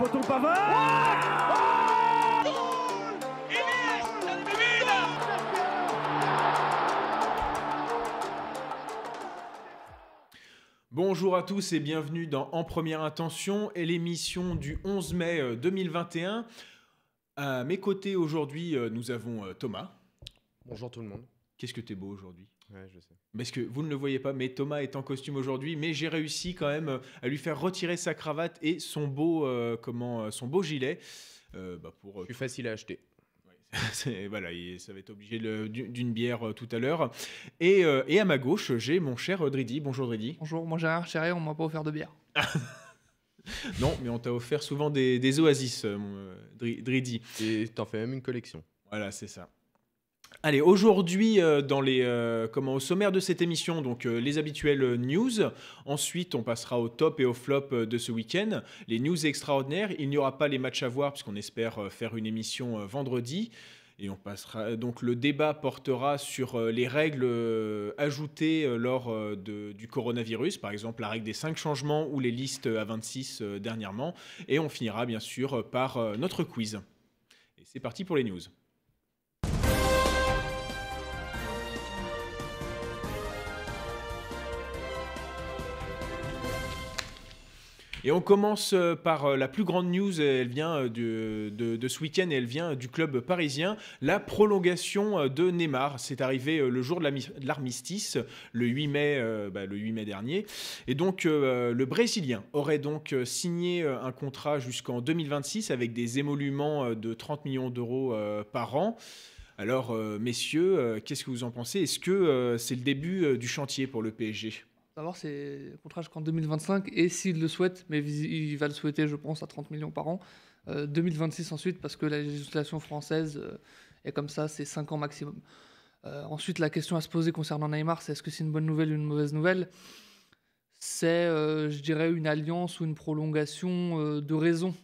poteau Pavard Bonjour à tous et bienvenue dans En Première Intention et l'émission du 11 mai 2021. À mes côtés aujourd'hui, euh, nous avons euh, Thomas. Bonjour tout le monde. Qu'est-ce que t'es beau aujourd'hui? Ouais, je sais. Parce que vous ne le voyez pas, mais Thomas est en costume aujourd'hui, mais j'ai réussi quand même euh, à lui faire retirer sa cravate et son beau, euh, comment, euh, son beau gilet. euh, bah, pour, Plus facile à acheter. voilà, ça va être obligé d'une bière tout à l'heure. Et, euh, et à ma gauche, j'ai mon cher Dridi. Bonjour Dridi. Bonjour, moi j'ai rien retiré, on m'a pas offert de bière. Non, mais on t'a offert souvent des, des oasis, mon, Dridi. Et t'en fais même une collection. Voilà, c'est ça. Allez, aujourd'hui, euh, dans les, euh, comment, au sommaire de cette émission, donc euh, les habituelles news. Ensuite, on passera au top et au flop de ce week-end. Les news extraordinaires. Il n'y aura pas les matchs à voir, puisqu'on espère faire une émission vendredi. Et on passera. Donc, le débat portera sur les règles ajoutées lors de- du coronavirus. Par exemple, la règle des 5 changements ou les listes à 26 euh, dernièrement. Et on finira, bien sûr, par notre quiz. Et c'est parti pour les news. Et on commence euh, par euh, la plus grande news, elle vient euh, de, ce week-end et elle vient du club parisien, la prolongation euh, de Neymar. C'est arrivé euh, le jour de la mi- de l'armistice, le 8 mai, euh, bah, le 8 mai dernier. Et donc euh, le Brésilien aurait donc euh, signé euh, un contrat jusqu'en 2026 avec des émoluments euh, de 30 millions d'euros euh, par an. Alors euh, messieurs, euh, qu'est-ce que vous en pensez? Est-ce que euh, c'est le début euh, du chantier pour le PSG D'abord, c'est contrat jusqu'en 2025, et s'il le souhaite, mais il va le souhaiter, je pense, à 30 millions par an. euh, 2026 ensuite, parce que la législation française euh, est comme ça, c'est 5 ans maximum. Euh, ensuite, la question à se poser concernant Neymar, c'est est-ce que c'est une bonne nouvelle ou une mauvaise nouvelle? C'est, euh, je dirais, une alliance ou une prolongation euh, de raison.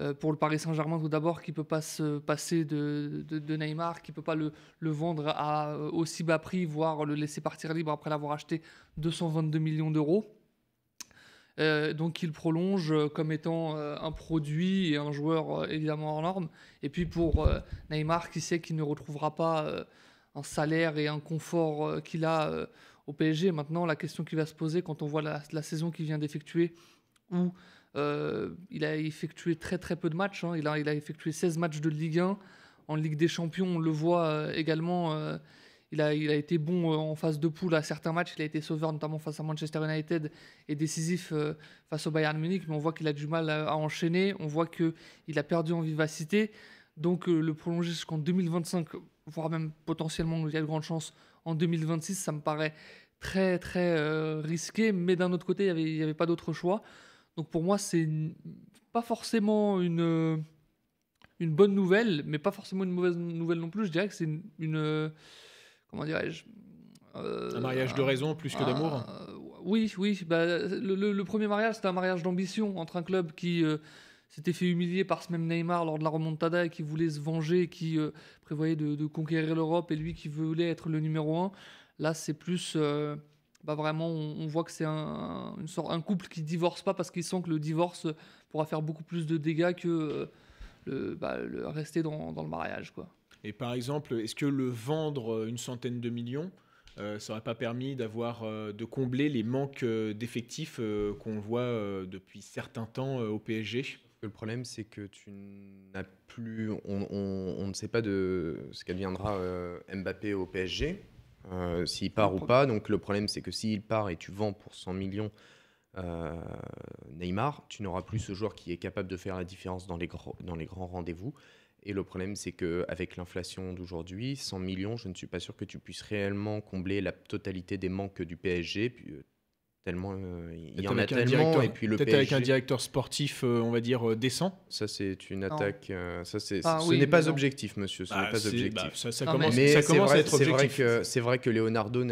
Euh, pour le Paris Saint-Germain, tout d'abord, qui peut pas se passer de, Neymar, qui peut pas le, vendre à euh, aussi bas prix, voire le laisser partir libre après l'avoir acheté 222 millions d'euros. Euh, donc il prolonge comme étant un produit et un joueur évidemment hors norme. Et puis pour Neymar qui sait qu'il ne retrouvera pas un salaire et un confort qu'il a au PSG. Maintenant la question qui va se poser quand on voit la saison qu'il vient d'effectuer où euh, il a effectué très très peu de matchs. hein. Il, a, effectué 16 matchs de Ligue 1. En Ligue des Champions, on le voit euh, également. euh, il a, été bon en phase de poule à certains matchs. Il a été sauveur, notamment face à Manchester United, et décisif face au Bayern Munich. Mais on voit qu'il a du mal à, enchaîner. On voit qu'il a perdu en vivacité. Donc le prolonger jusqu'en 2025, voire même potentiellement, il y a de grandes chances, en 2026, ça me paraît très très risqué. Mais d'un autre côté, il n'y avait pas d'autre choix. Donc pour moi, c'est pas forcément une, une bonne nouvelle, mais pas forcément une mauvaise nouvelle non plus. Je dirais que c'est une, une, comment dirais-je euh, Un mariage de raison plus que d'amour euh, Oui, oui. bah, le, le- le premier mariage, c'était un mariage d'ambition entre un club qui euh, s'était fait humilier par ce même Neymar lors de la remontada et qui voulait se venger, qui euh, prévoyait de, de conquérir l'Europe et lui qui voulait être le numéro un. Là, c'est plus. euh, bah, vraiment, on, on voit que c'est un, une sorte, un couple qui divorce pas parce qu'ils sent que le divorce pourra faire beaucoup plus de dégâts que euh, le, bah, le rester dans, dans le mariage. Quoi. Et par exemple, est-ce que le vendre euh, une centaine de millions, euh, ça n'aurait pas permis d'avoir, euh, de combler les manques euh, d'effectifs euh, qu'on voit euh, depuis certains temps euh, au PSG Le problème, c'est que tu n'as plus. On, on- on ne sait pas de ce qu'adviendra euh, Mbappé au PSG, euh, s'il part ou pas. Donc le problème, c'est que s'il part et tu vends pour 100 millions euh, Neymar, tu n'auras plus ce joueur qui est capable de faire la différence dans les, grands- dans les grands rendez-vous. Et le problème, c'est qu'avec l'inflation d'aujourd'hui, 100 millions, je ne suis pas sûr que tu puisses réellement combler la totalité des manques du PSG. Tellement, euh, il y Peut-être en a avec un tellement. directeur- Et puis le Peut-être avec un PSG, directeur sportif, euh, on va dire, euh, décent ça c'est une attaque. euh, ça c'est. Ah ce oui, n'est pas non. objectif, monsieur. Ce Bah, n'est pas objectif. bah, ça, commence, mais ça c'est commence à vrai, être c'est vrai objectif. que c'est vrai que Leonardo,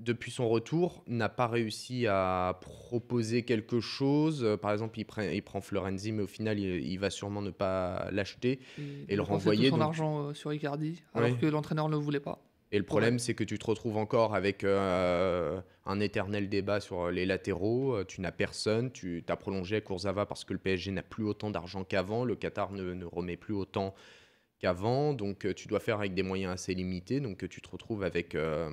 depuis son retour, n'a pas réussi à proposer quelque chose. Par exemple, il prend, il prend Florenzi, mais au final, il, il va sûrement ne pas l'acheter. Et, Et le renvoyer, tout son donc- argent euh, sur Icardi, alors Oui. que l'entraîneur ne le voulait pas. Et le problème, c'est que tu te retrouves encore avec euh, un éternel débat sur les latéraux. Euh, Tu n'as personne. Tu as prolongé Kurzawa parce que le PSG n'a plus autant d'argent qu'avant. Le Qatar ne, ne remet plus autant qu'avant. Donc, euh, tu dois faire avec des moyens assez limités. Donc, euh, tu te retrouves avec, euh,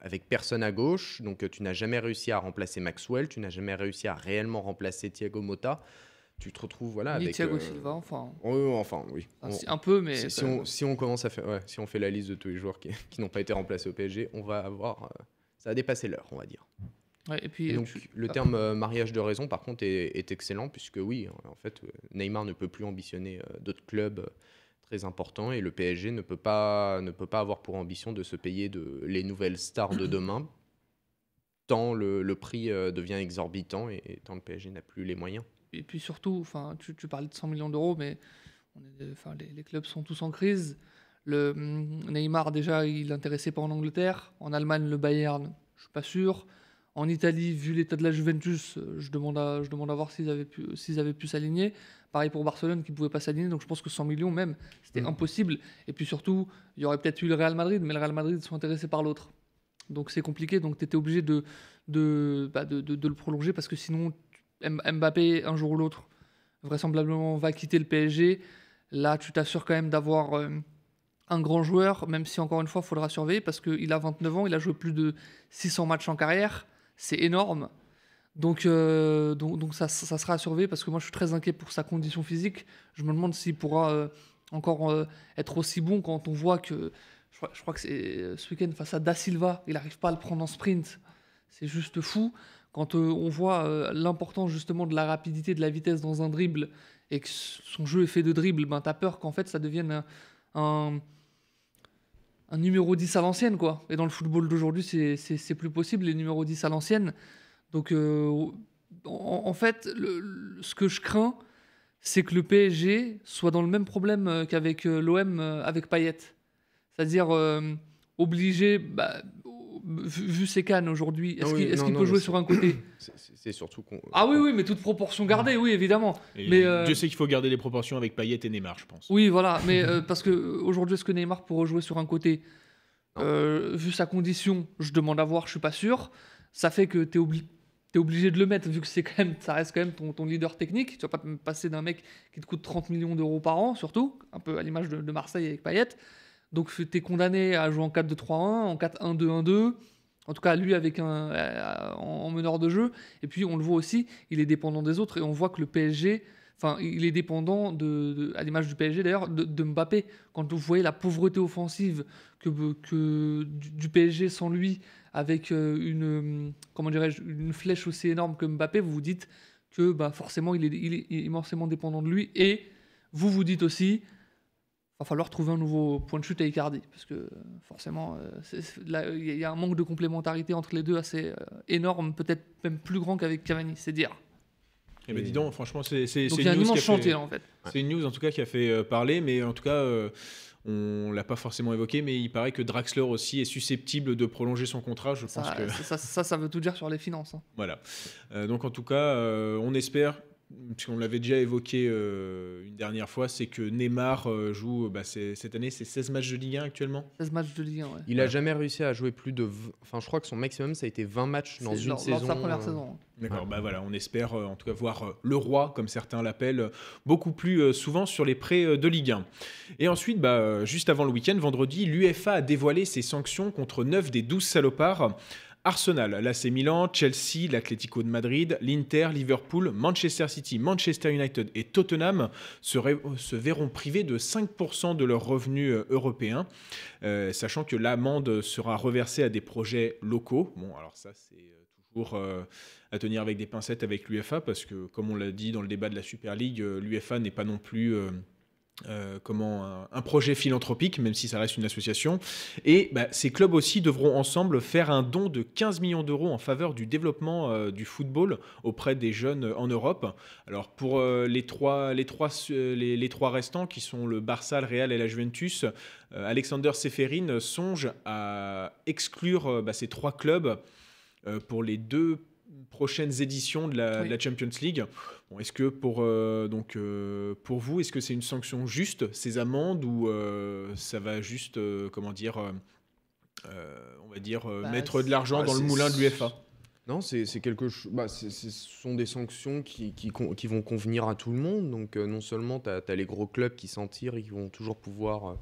avec personne à gauche. Donc, euh, tu n'as jamais réussi à remplacer Maxwell. Tu n'as jamais réussi à réellement remplacer Thiago Motta. Tu te retrouves voilà, Ni avec. Thiago euh, Silva, enfin, ouais, enfin, oui. enfin, On- si- un peu, mais si, on, si on commence à faire, ouais, si on fait la liste de tous les joueurs qui, qui n'ont pas été remplacés au PSG, on va avoir, euh, ça a dépassé l'heure, on va dire. Ouais, et puis Et donc tu- le terme euh, mariage de raison, par contre, est, est excellent puisque oui, en fait, euh, Neymar ne peut plus ambitionner euh, d'autres clubs euh, très importants et le PSG ne peut pas ne peut pas avoir pour ambition de se payer de les nouvelles stars de demain. Tant le, le prix euh, devient exorbitant et, et tant le PSG n'a plus les moyens. Et puis surtout, tu, tu parlais de 100 millions d'euros, mais on est, enfin, les, les clubs sont tous en crise. Le hum, Neymar, déjà, il n'intéressait pas en Angleterre. En Allemagne, le Bayern, je suis pas sûr. En Italie, vu l'état de la Juventus, euh, je demande à, je demande à voir s'ils avaient pu, s'ils avaient pu s'aligner. Pareil pour Barcelone, qui ne pouvait pas s'aligner. Donc je pense que 100 millions, même, c'était Mm. impossible. Et puis surtout, il y aurait peut-être eu le Real Madrid, mais le Real Madrid sont intéressés par l'autre. Donc c'est compliqué. Donc tu étais obligé de, de, bah, de, de- de le prolonger parce que sinon, Mbappé, un jour ou l'autre, vraisemblablement va quitter le PSG. Là, tu t'assures quand même d'avoir euh, un grand joueur, même si encore une fois, il faudra surveiller parce qu'il a 29 ans, il a joué plus de 600 matchs en carrière. C'est énorme. Donc, euh, donc, donc ça, ça sera à surveiller parce que moi, je suis très inquiet pour sa condition physique. Je me demande s'il pourra euh, encore euh, être aussi bon quand on voit que. Je crois, que c'est ce week-end face à Da Silva, il n'arrive pas à le prendre en sprint. C'est juste fou. Quand on voit l'importance justement de la rapidité, de la vitesse dans un dribble et que son jeu est fait de dribble, ben, tu as peur qu'en fait ça devienne un, un numéro 10 à l'ancienne. quoi. Et dans le football d'aujourd'hui, c'est- plus possible, les numéros 10 à l'ancienne. Donc euh, en, fait, ce que je crains, c'est que le PSG soit dans le même problème euh, qu'avec l'OM avec Payet. C'est-à-dire euh, obligé, bah, vu, ses cannes aujourd'hui, est-ce qu'il peut jouer sur un côté C'est- surtout qu'on. Ah oui, oui, mais toute proportion gardée, oui, évidemment. Et Mais, euh, Dieu sait qu'il faut garder les proportions avec Payet et Neymar, je pense. Oui, voilà, mais euh, parce que euh, aujourd'hui, est-ce que Neymar pourrait jouer sur un côté? Euh, Vu sa condition, je demande à voir, je suis pas sûr. Ça fait que tu es, obligé de le mettre, vu que c'est quand même, ça reste quand même ton, ton leader technique. Tu vas pas passer d'un mec qui te coûte 30 millions d'euros par an, surtout, un peu à l'image de, de Marseille avec Payet. Donc tu es condamné à jouer en 4-2-3-1, en 4-1-2-1-2. En tout cas, lui avec un euh, en, en meneur de jeu. Et puis on le voit aussi, il est dépendant des autres et on voit que le PSG, enfin, il est dépendant de, de- à l'image du PSG d'ailleurs, de, de Mbappé. Quand vous voyez la pauvreté offensive que, que du, du PSG sans lui, avec euh, une comment une flèche aussi énorme que Mbappé, vous vous dites que bah, forcément il est, il est immensément dépendant de lui. Et vous vous dites aussi, va falloir trouver un nouveau point de chute à Icardi parce que euh, forcément euh, il y a- un manque de complémentarité entre les deux assez euh, énorme, peut-être même plus grand qu'avec Cavani, c'est dire. Eh ben, dis donc, franchement, c'est une news qui a fait- en fait. C'est une news en tout cas qui a fait parler, mais en tout cas, euh, on l'a pas forcément évoqué, mais il paraît que Draxler aussi est susceptible de prolonger son contrat. Je pense Ça, que ça, ça, ça veut tout dire sur les finances. hein. voilà. Euh, donc en tout cas, euh, on espère. Puisqu'on l'avait déjà évoqué euh, une dernière fois, c'est que Neymar euh, joue bah, c'est- cette année, c'est 16 matchs de Ligue 1 actuellement. 16 matchs de Ligue 1, ouais. Il Voilà. a jamais réussi à jouer plus de. v- Enfin, je crois que son maximum, ça a été 20 matchs dans une saison. de sa première euh, saison. D'accord, Ouais. bah voilà, on espère euh, en tout cas voir euh, le roi, comme certains l'appellent, euh, beaucoup plus euh, souvent sur les prêts euh, de Ligue 1. Et ensuite, bah, euh, juste avant le week-end, vendredi, l'UEFA a dévoilé ses sanctions contre 9 des 12 salopards. Arsenal, l'AC Milan, Chelsea, l'Atlético de Madrid, l'Inter, Liverpool, Manchester City, Manchester United et Tottenham se, verront privés de 5% de leurs revenus euh, européens, euh, sachant que l'amende sera reversée à des projets locaux. Bon, alors ça, c'est euh, toujours à tenir avec des pincettes avec l'UEFA, parce que, comme on l'a dit dans le débat de la Super League, l'UEFA n'est pas non plus. Euh, comment un, projet philanthropique, même si ça reste une association. Et bah, ces clubs aussi devront ensemble faire un don de 15 millions d'euros en faveur du développement euh, du football auprès des jeunes en Europe. Alors pour euh, les, trois, les, trois, euh, les, trois restants, qui sont le Barça, le Real et la Juventus, euh, Alexander Seferin songe à exclure euh, bah, ces trois clubs euh, pour les deux prochaines éditions de la, Oui. de la Champions League. Bon, est-ce que pour, euh, donc, euh, pour vous, est-ce que c'est une sanction juste, ces amendes, ou euh, ça va juste, euh, comment dire, on va dire, euh, Bah, mettre de l'argent Ah, dans le moulin de l'UFA Non, c'est c'est quelque chose. Bah, ce sont des sanctions qui, qui, vont convenir à tout le monde. Donc, euh, non seulement tu as, les gros clubs qui s'en tirent et qui vont toujours pouvoir euh,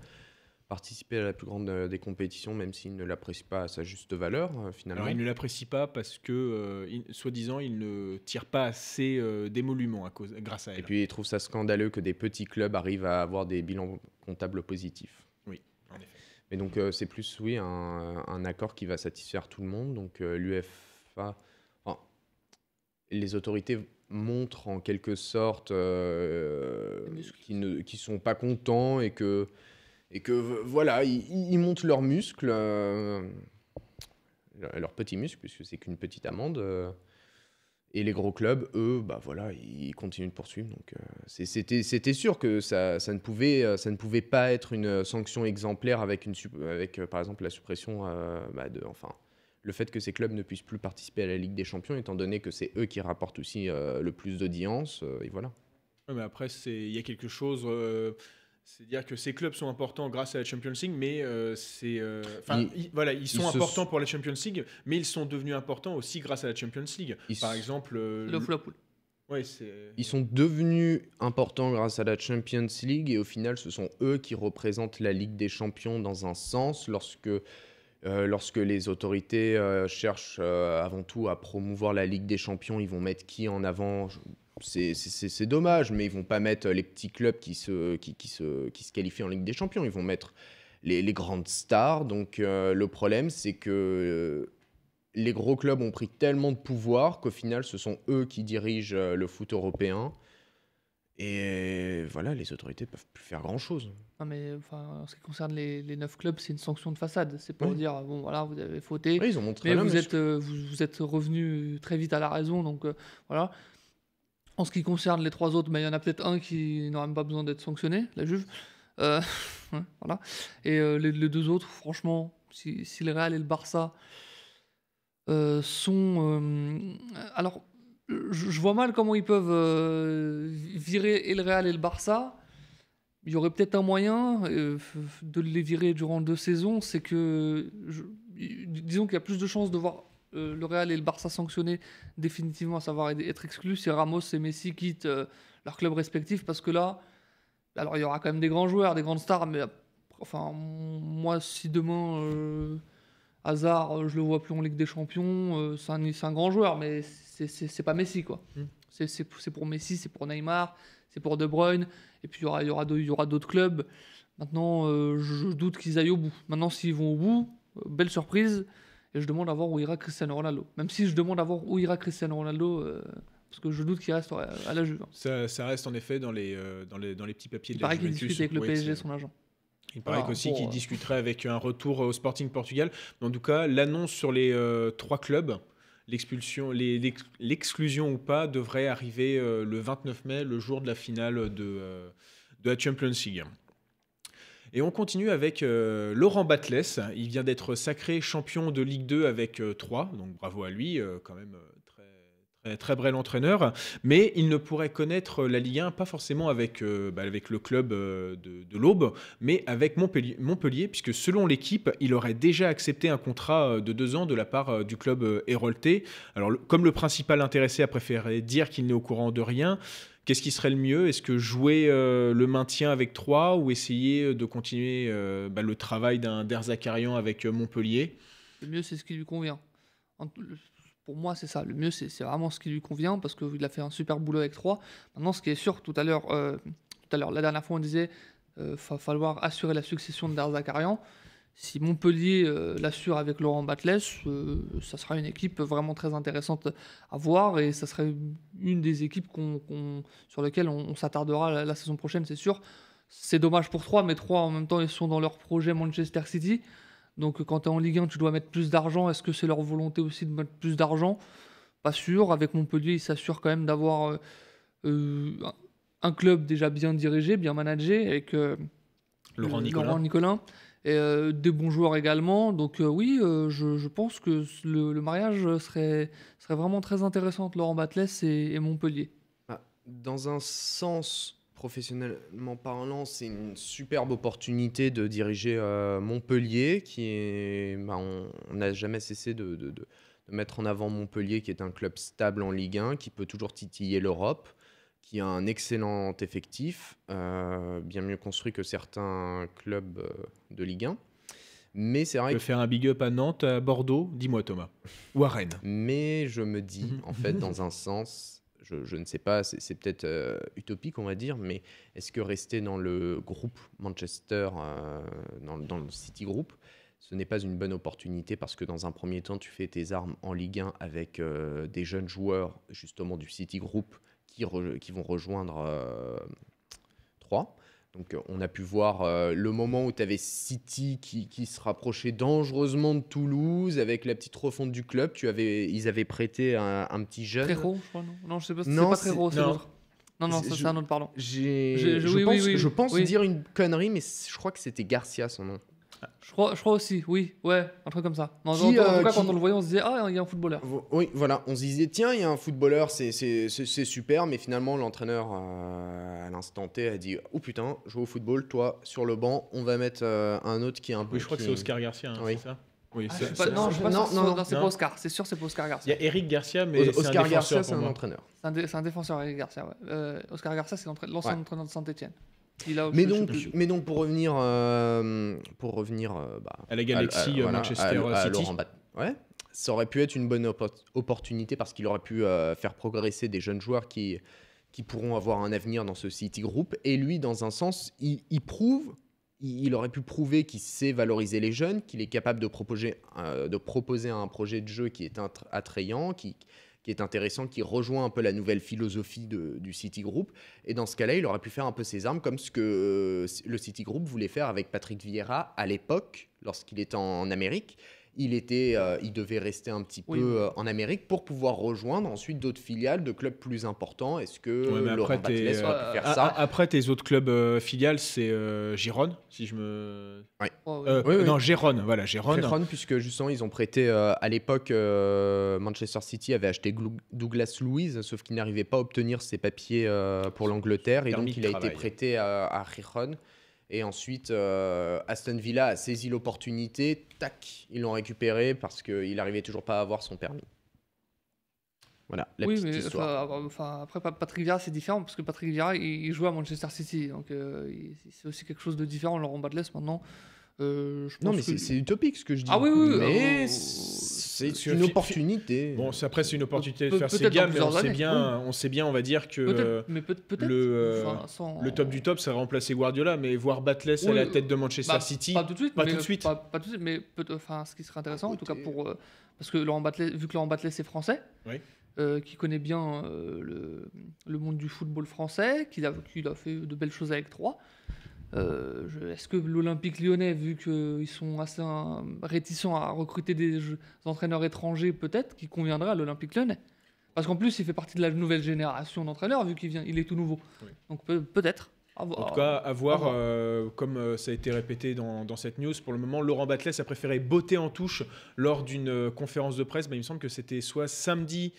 participer à la plus grande euh, des compétitions, même s'ils ne l'apprécient pas à sa juste valeur, euh, finalement. Alors, il ne l'apprécie pas parce que, euh, il- soi-disant, il ne tire pas assez euh, d'émoluments à cause, grâce à elle. Et puis, ils trouvent ça scandaleux que des petits clubs arrivent à avoir des bilans comptables positifs. en effet. Mais donc, euh, c'est plus, oui, un, un accord qui va satisfaire tout le monde. Donc, l'UFA. enfin, les autorités montrent en quelque sorte qu'ils ne qui sont pas contents et que, et que voilà, ils, montent leurs muscles, euh, leurs petits muscles, puisque c'est qu'une petite amende. euh, et les gros clubs, eux, bah voilà, ils continuent de poursuivre. Donc, euh, c'était sûr que ça, ça, ne pouvait, euh, ça ne pouvait pas être une sanction exemplaire avec, par exemple, la suppression bah, de. Enfin, le fait que ces clubs ne puissent plus participer à la Ligue des Champions, étant donné que c'est eux qui rapportent aussi le plus d'audience. et voilà. Ouais, mais après, il y a quelque chose. Euh, C'est-à-dire que ces clubs sont importants grâce à la Champions League, mais euh, c'est. euh, Enfin, Ils- ils- voilà, ils sont ils importants pour la Champions League, mais ils sont devenus importants aussi grâce à la Champions League. Ils Par s- exemple. euh, Le ouais, c'est. Ils sont devenus importants grâce à la Champions League et au final, ce sont eux qui représentent la Ligue des Champions dans un sens lorsque, euh, lorsque les autorités euh, cherchent euh, avant tout à promouvoir la Ligue des Champions. Ils vont mettre qui en avant? C'est- dommage, mais ils vont pas mettre les petits clubs qui se, qui, qui se, qui se qualifient en Ligue des Champions. Ils vont mettre les, les grandes stars. Donc euh, le problème, c'est que euh, les gros clubs ont pris tellement de pouvoir qu'au final, ce sont eux qui dirigent euh, le foot européen. Et voilà, les autorités peuvent plus faire grand chose. Non, mais enfin, en ce qui concerne les, les 9 clubs, c'est une sanction de façade. C'est pour Oui. dire, bon, voilà, vous avez fauté. ils ont montré Mais vous êtes, euh, vous, vous êtes revenu très vite à la raison, donc euh, voilà. En ce qui concerne les trois autres, il y en a peut-être un qui n'aura même pas besoin d'être sanctionné, la Juve. Euh, voilà. Et euh, les, deux autres, franchement, si, le Real et le Barça euh, sont... alors, je, vois mal comment ils peuvent virer et le Real et le Barça. Il y aurait peut-être un moyen de les virer durant deux saisons. C'est que, disons qu'il y a plus de chances de voir euh, le Real et le Barça sanctionnés définitivement, à savoir être exclus si Ramos et Messi quittent euh, leurs clubs respectifs. Parce que là, alors il y aura quand même des grands joueurs, des grandes stars, mais enfin, moi, si demain. euh, Hazard, euh, je le vois plus en Ligue des Champions, euh, c'est un, grand joueur, mais c'est- pas Messi, quoi. Mm. C'est- pour Messi, c'est pour Neymar, c'est pour De Bruyne, et puis il y aura, il y aura deux- il y aura d'autres clubs. Maintenant, je, je doute qu'ils aillent au bout. Maintenant, s'ils vont au bout, belle surprise, et je demande à voir où ira Cristiano Ronaldo. Même si je demande à voir où ira Cristiano Ronaldo, euh, parce que je doute qu'il reste à, à la Juve. hein. Ça, ça reste en effet dans les, euh, dans les, dans les petits papiers Il de la paraît qu'il Juventus. discute avec le PSG, son agent. Il paraît Voilà, aussi qu'il euh, discuterait avec un retour au Sporting Portugal. Mais en tout cas, l'annonce sur les euh, trois clubs, l'expulsion, l'exclusion ou pas, devrait arriver euh, le 29 mai, le jour de la finale de, euh, de la Champions League. Et on continue avec euh, Laurent Batles. Il vient d'être sacré champion de Ligue 2 avec 3, donc bravo à lui, euh, quand même euh, très, très, entraîneur. Mais il ne pourrait connaître la Ligue 1, pas forcément avec, euh, bah, le club euh, de, l'Aube, mais avec Montpellier, puisque selon l'équipe, il aurait déjà accepté un contrat euh, de deux ans de la part euh, du club euh, Hérolté. Alors, comme le principal intéressé a préféré dire qu'il n'est au courant de rien, qu'est-ce qui serait le mieux? Est-ce que jouer euh, le maintien avec 3 ou essayer de continuer euh, bah, le travail d'un Derzakarian avec euh, Montpellier? Le mieux, c'est ce qui lui convient. Pour moi, c'est ça. Le mieux, c'est vraiment ce qui lui convient parce qu'il a fait un super boulot avec 3. Maintenant, ce qui est sûr, tout à l'heure, euh, la dernière fois, on disait euh, va falloir assurer la succession de Derzakarian. Si Montpellier euh, l'assure avec Laurent Batles, euh, ça sera une équipe vraiment très intéressante à voir et ça serait une des équipes qu'on- qu'on- sur lesquelles on, on s'attardera la, la saison prochaine, c'est sûr. C'est dommage pour 3, mais 3 en même temps, ils sont dans leur projet Manchester City. Donc quand tu es en Ligue 1, tu dois mettre plus d'argent. Est-ce que c'est leur volonté aussi de mettre plus d'argent? Pas sûr. Avec Montpellier, ils s'assurent quand même d'avoir euh, euh, un- club déjà bien dirigé, bien managé, avec Laurent Nicolin. Laurent Nicolin. Et euh, des bons joueurs également. Donc euh, oui, euh, je, pense que le, mariage serait, serait vraiment très intéressant entre Laurent Batles et, Montpellier. Ah, Dans un sens, professionnellement parlant, c'est une superbe opportunité de diriger Montpellier, qui est, bah, on n'a jamais cessé de- de- de mettre en avant Montpellier, qui est un club stable en Ligue 1, qui peut toujours titiller l'Europe, qui a un excellent effectif, euh, bien mieux construit que certains clubs euh, de Ligue 1. Mais c'est vrai veux que faire un big up à Nantes, à Bordeaux? Dis-moi Thomas. Ou à Rennes. Mais je me dis, en fait, dans un sens, je, je ne sais pas, c'est c'est peut-être euh, utopique, on va dire, mais est-ce que rester dans le groupe Manchester, euh, dans, dans le City Group, ce n'est pas une bonne opportunité parce que dans un premier temps, tu fais tes armes en Ligue 1 avec euh, des jeunes joueurs, justement du City Group, qui, re- qui vont rejoindre euh, 3. Donc euh, on a pu voir euh, le moment où tu avais City qui, qui se rapprochait dangereusement de Toulouse avec la petite refonte du club. Tu avais, ils avaient prêté un, un petit jeune. Trero, je crois, non? Non, je sais pas, c'est pas Trero, c'est non. l'autre. Non, non, C'est- ça, je- c'est un autre, pardon. J'ai- je, oui, pense, oui, je pense oui. dire une connerie, mais je crois que c'était Garcia son nom. Je crois, je crois aussi, oui, ouais, un truc comme ça. Non, Qui, en, en tout euh, cas, qui- quand on le voyait, on se disait, ah, il y a un footballeur. Oui, voilà, on se disait, tiens, il y a un footballeur, c'est- c'est c'est- c'est super, mais finalement, l'entraîneur, euh, à l'instant T, a dit, oh putain, joue au football, toi, sur le banc, on va mettre euh, un autre qui est un peu... Oui, je crois que c'est Oscar Garcia, hein, Oui. c'est ça Oui, Ah, pas- non, je pas non, sûr, non, non, c'est pas Oscar, c'est sûr, c'est pas Oscar Il y Garcia. a Eric Garcia, mais Oscar Garcia, c'est un entraîneur. C'est un, dé- c'est un défenseur, Eric Garcia, ouais. Euh, Oscar Garcia, c'est l'ancien Ouais. entraîneur de Saint-Etienne. Il a, Mais donc, mais donc pour revenir, euh, pour revenir euh, bah, À la Galaxy, à- euh, voilà, Manchester à- à City. Laurent Bat- Ouais, ça aurait pu être une bonne oppo- opportunité parce qu'il aurait pu euh, faire progresser des jeunes joueurs qui, qui pourront avoir un avenir dans ce City Group. Et lui, dans un sens, il, il prouve, il, il aurait pu prouver qu'il sait valoriser les jeunes, qu'il est capable de proposer, euh, de proposer un projet de jeu qui est attrayant, qui, qui est intéressant, qui rejoint un peu la nouvelle philosophie de- du City Group. Et dans ce cas-là, il aurait pu faire un peu ses armes comme ce que euh, le City Group voulait faire avec Patrick Vieira à l'époque, lorsqu'il était en Amérique. Il, était, euh, il devait rester un petit Oui. peu euh, en Amérique pour pouvoir rejoindre ensuite d'autres filiales de clubs plus importants. Est-ce que Ouais, mais après, Laurent Batles aurait euh, pu faire Ah, ça Après, tes autres clubs euh, filiales, c'est euh, Gironne, si je me. Ouais. Euh, Oui, oui. Non, Gérone, voilà, Gérone. Gérone, puisque justement, ils ont prêté euh, à l'époque, euh, Manchester City avait acheté Glou- Douglas Louise, sauf qu'il n'arrivait pas à obtenir ses papiers euh, pour l'Angleterre, et donc il a travail. été prêté à, à Gijón. Et ensuite, euh, Aston Villa a saisi l'opportunité, tac, ils l'ont récupéré parce qu'il n'arrivait toujours pas à avoir son permis. Voilà, la oui, petite mais histoire. enfin, enfin, après, Pa- Patrick Vieira, c'est différent parce que Patrick Vieira, il, il joue à Manchester City. Donc, euh, c'est aussi quelque chose de différent. Laurent Badles, maintenant, euh, je pense Non, mais que- c'est utopique ce que je dis. Ah oui, oui, Mais euh, c'est que une opportunité. Bon, après, c'est une opportunité de faire ses gammes, mais on sait, bien, on sait bien, on va dire que mais le, euh, enfin, sans- le top du top, ça va remplacer Guardiola, mais voir Batles à la tête de Manchester Bah, City. Pas tout de suite. Pas mais, tout de suite. Pas, pas tout de suite, mais peut- enfin, ce qui serait intéressant, en tout cas pour. euh, parce que Laurent Batles, vu que Laurent Batles est français, Oui. euh, qui connaît bien euh, le, le monde du football français, qu'il a, qu'il a fait de belles choses avec Troyes. Euh, Est-ce que l'Olympique lyonnais, vu qu'ils sont assez réticents à recruter des jeux- entraîneurs étrangers, peut-être, qui conviendrait à l'Olympique lyonnais? Parce qu'en plus, il fait partie de la nouvelle génération d'entraîneurs, vu qu'il vient, il est tout nouveau. Oui. Donc peut- peut-être. En tout cas, à voir, euh, comme euh, ça a été répété dans, dans cette news, pour le moment, Laurent Batles a préféré botter en touche lors d'une conférence de presse. Mais il me semble que c'était soit samedi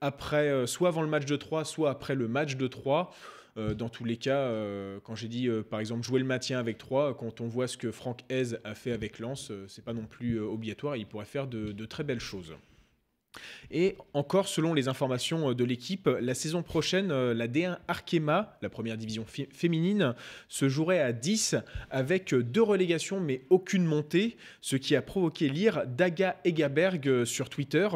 après, soit avant le match de 3, soit après le match de 3. Euh, dans tous les cas, euh, quand j'ai dit euh, par exemple jouer le maintien avec 3, quand on voit ce que Franck Hez a fait avec Lens, c'est pas non plus obligatoire. Il pourrait faire de, très belles choses. Et encore, selon les informations de l'équipe, la saison prochaine, la D1 Arkema, la première division fé- féminine, se jouerait à 10 avec deux relégations mais aucune montée, ce qui a provoqué l'ire d'Aga Egaberg sur Twitter.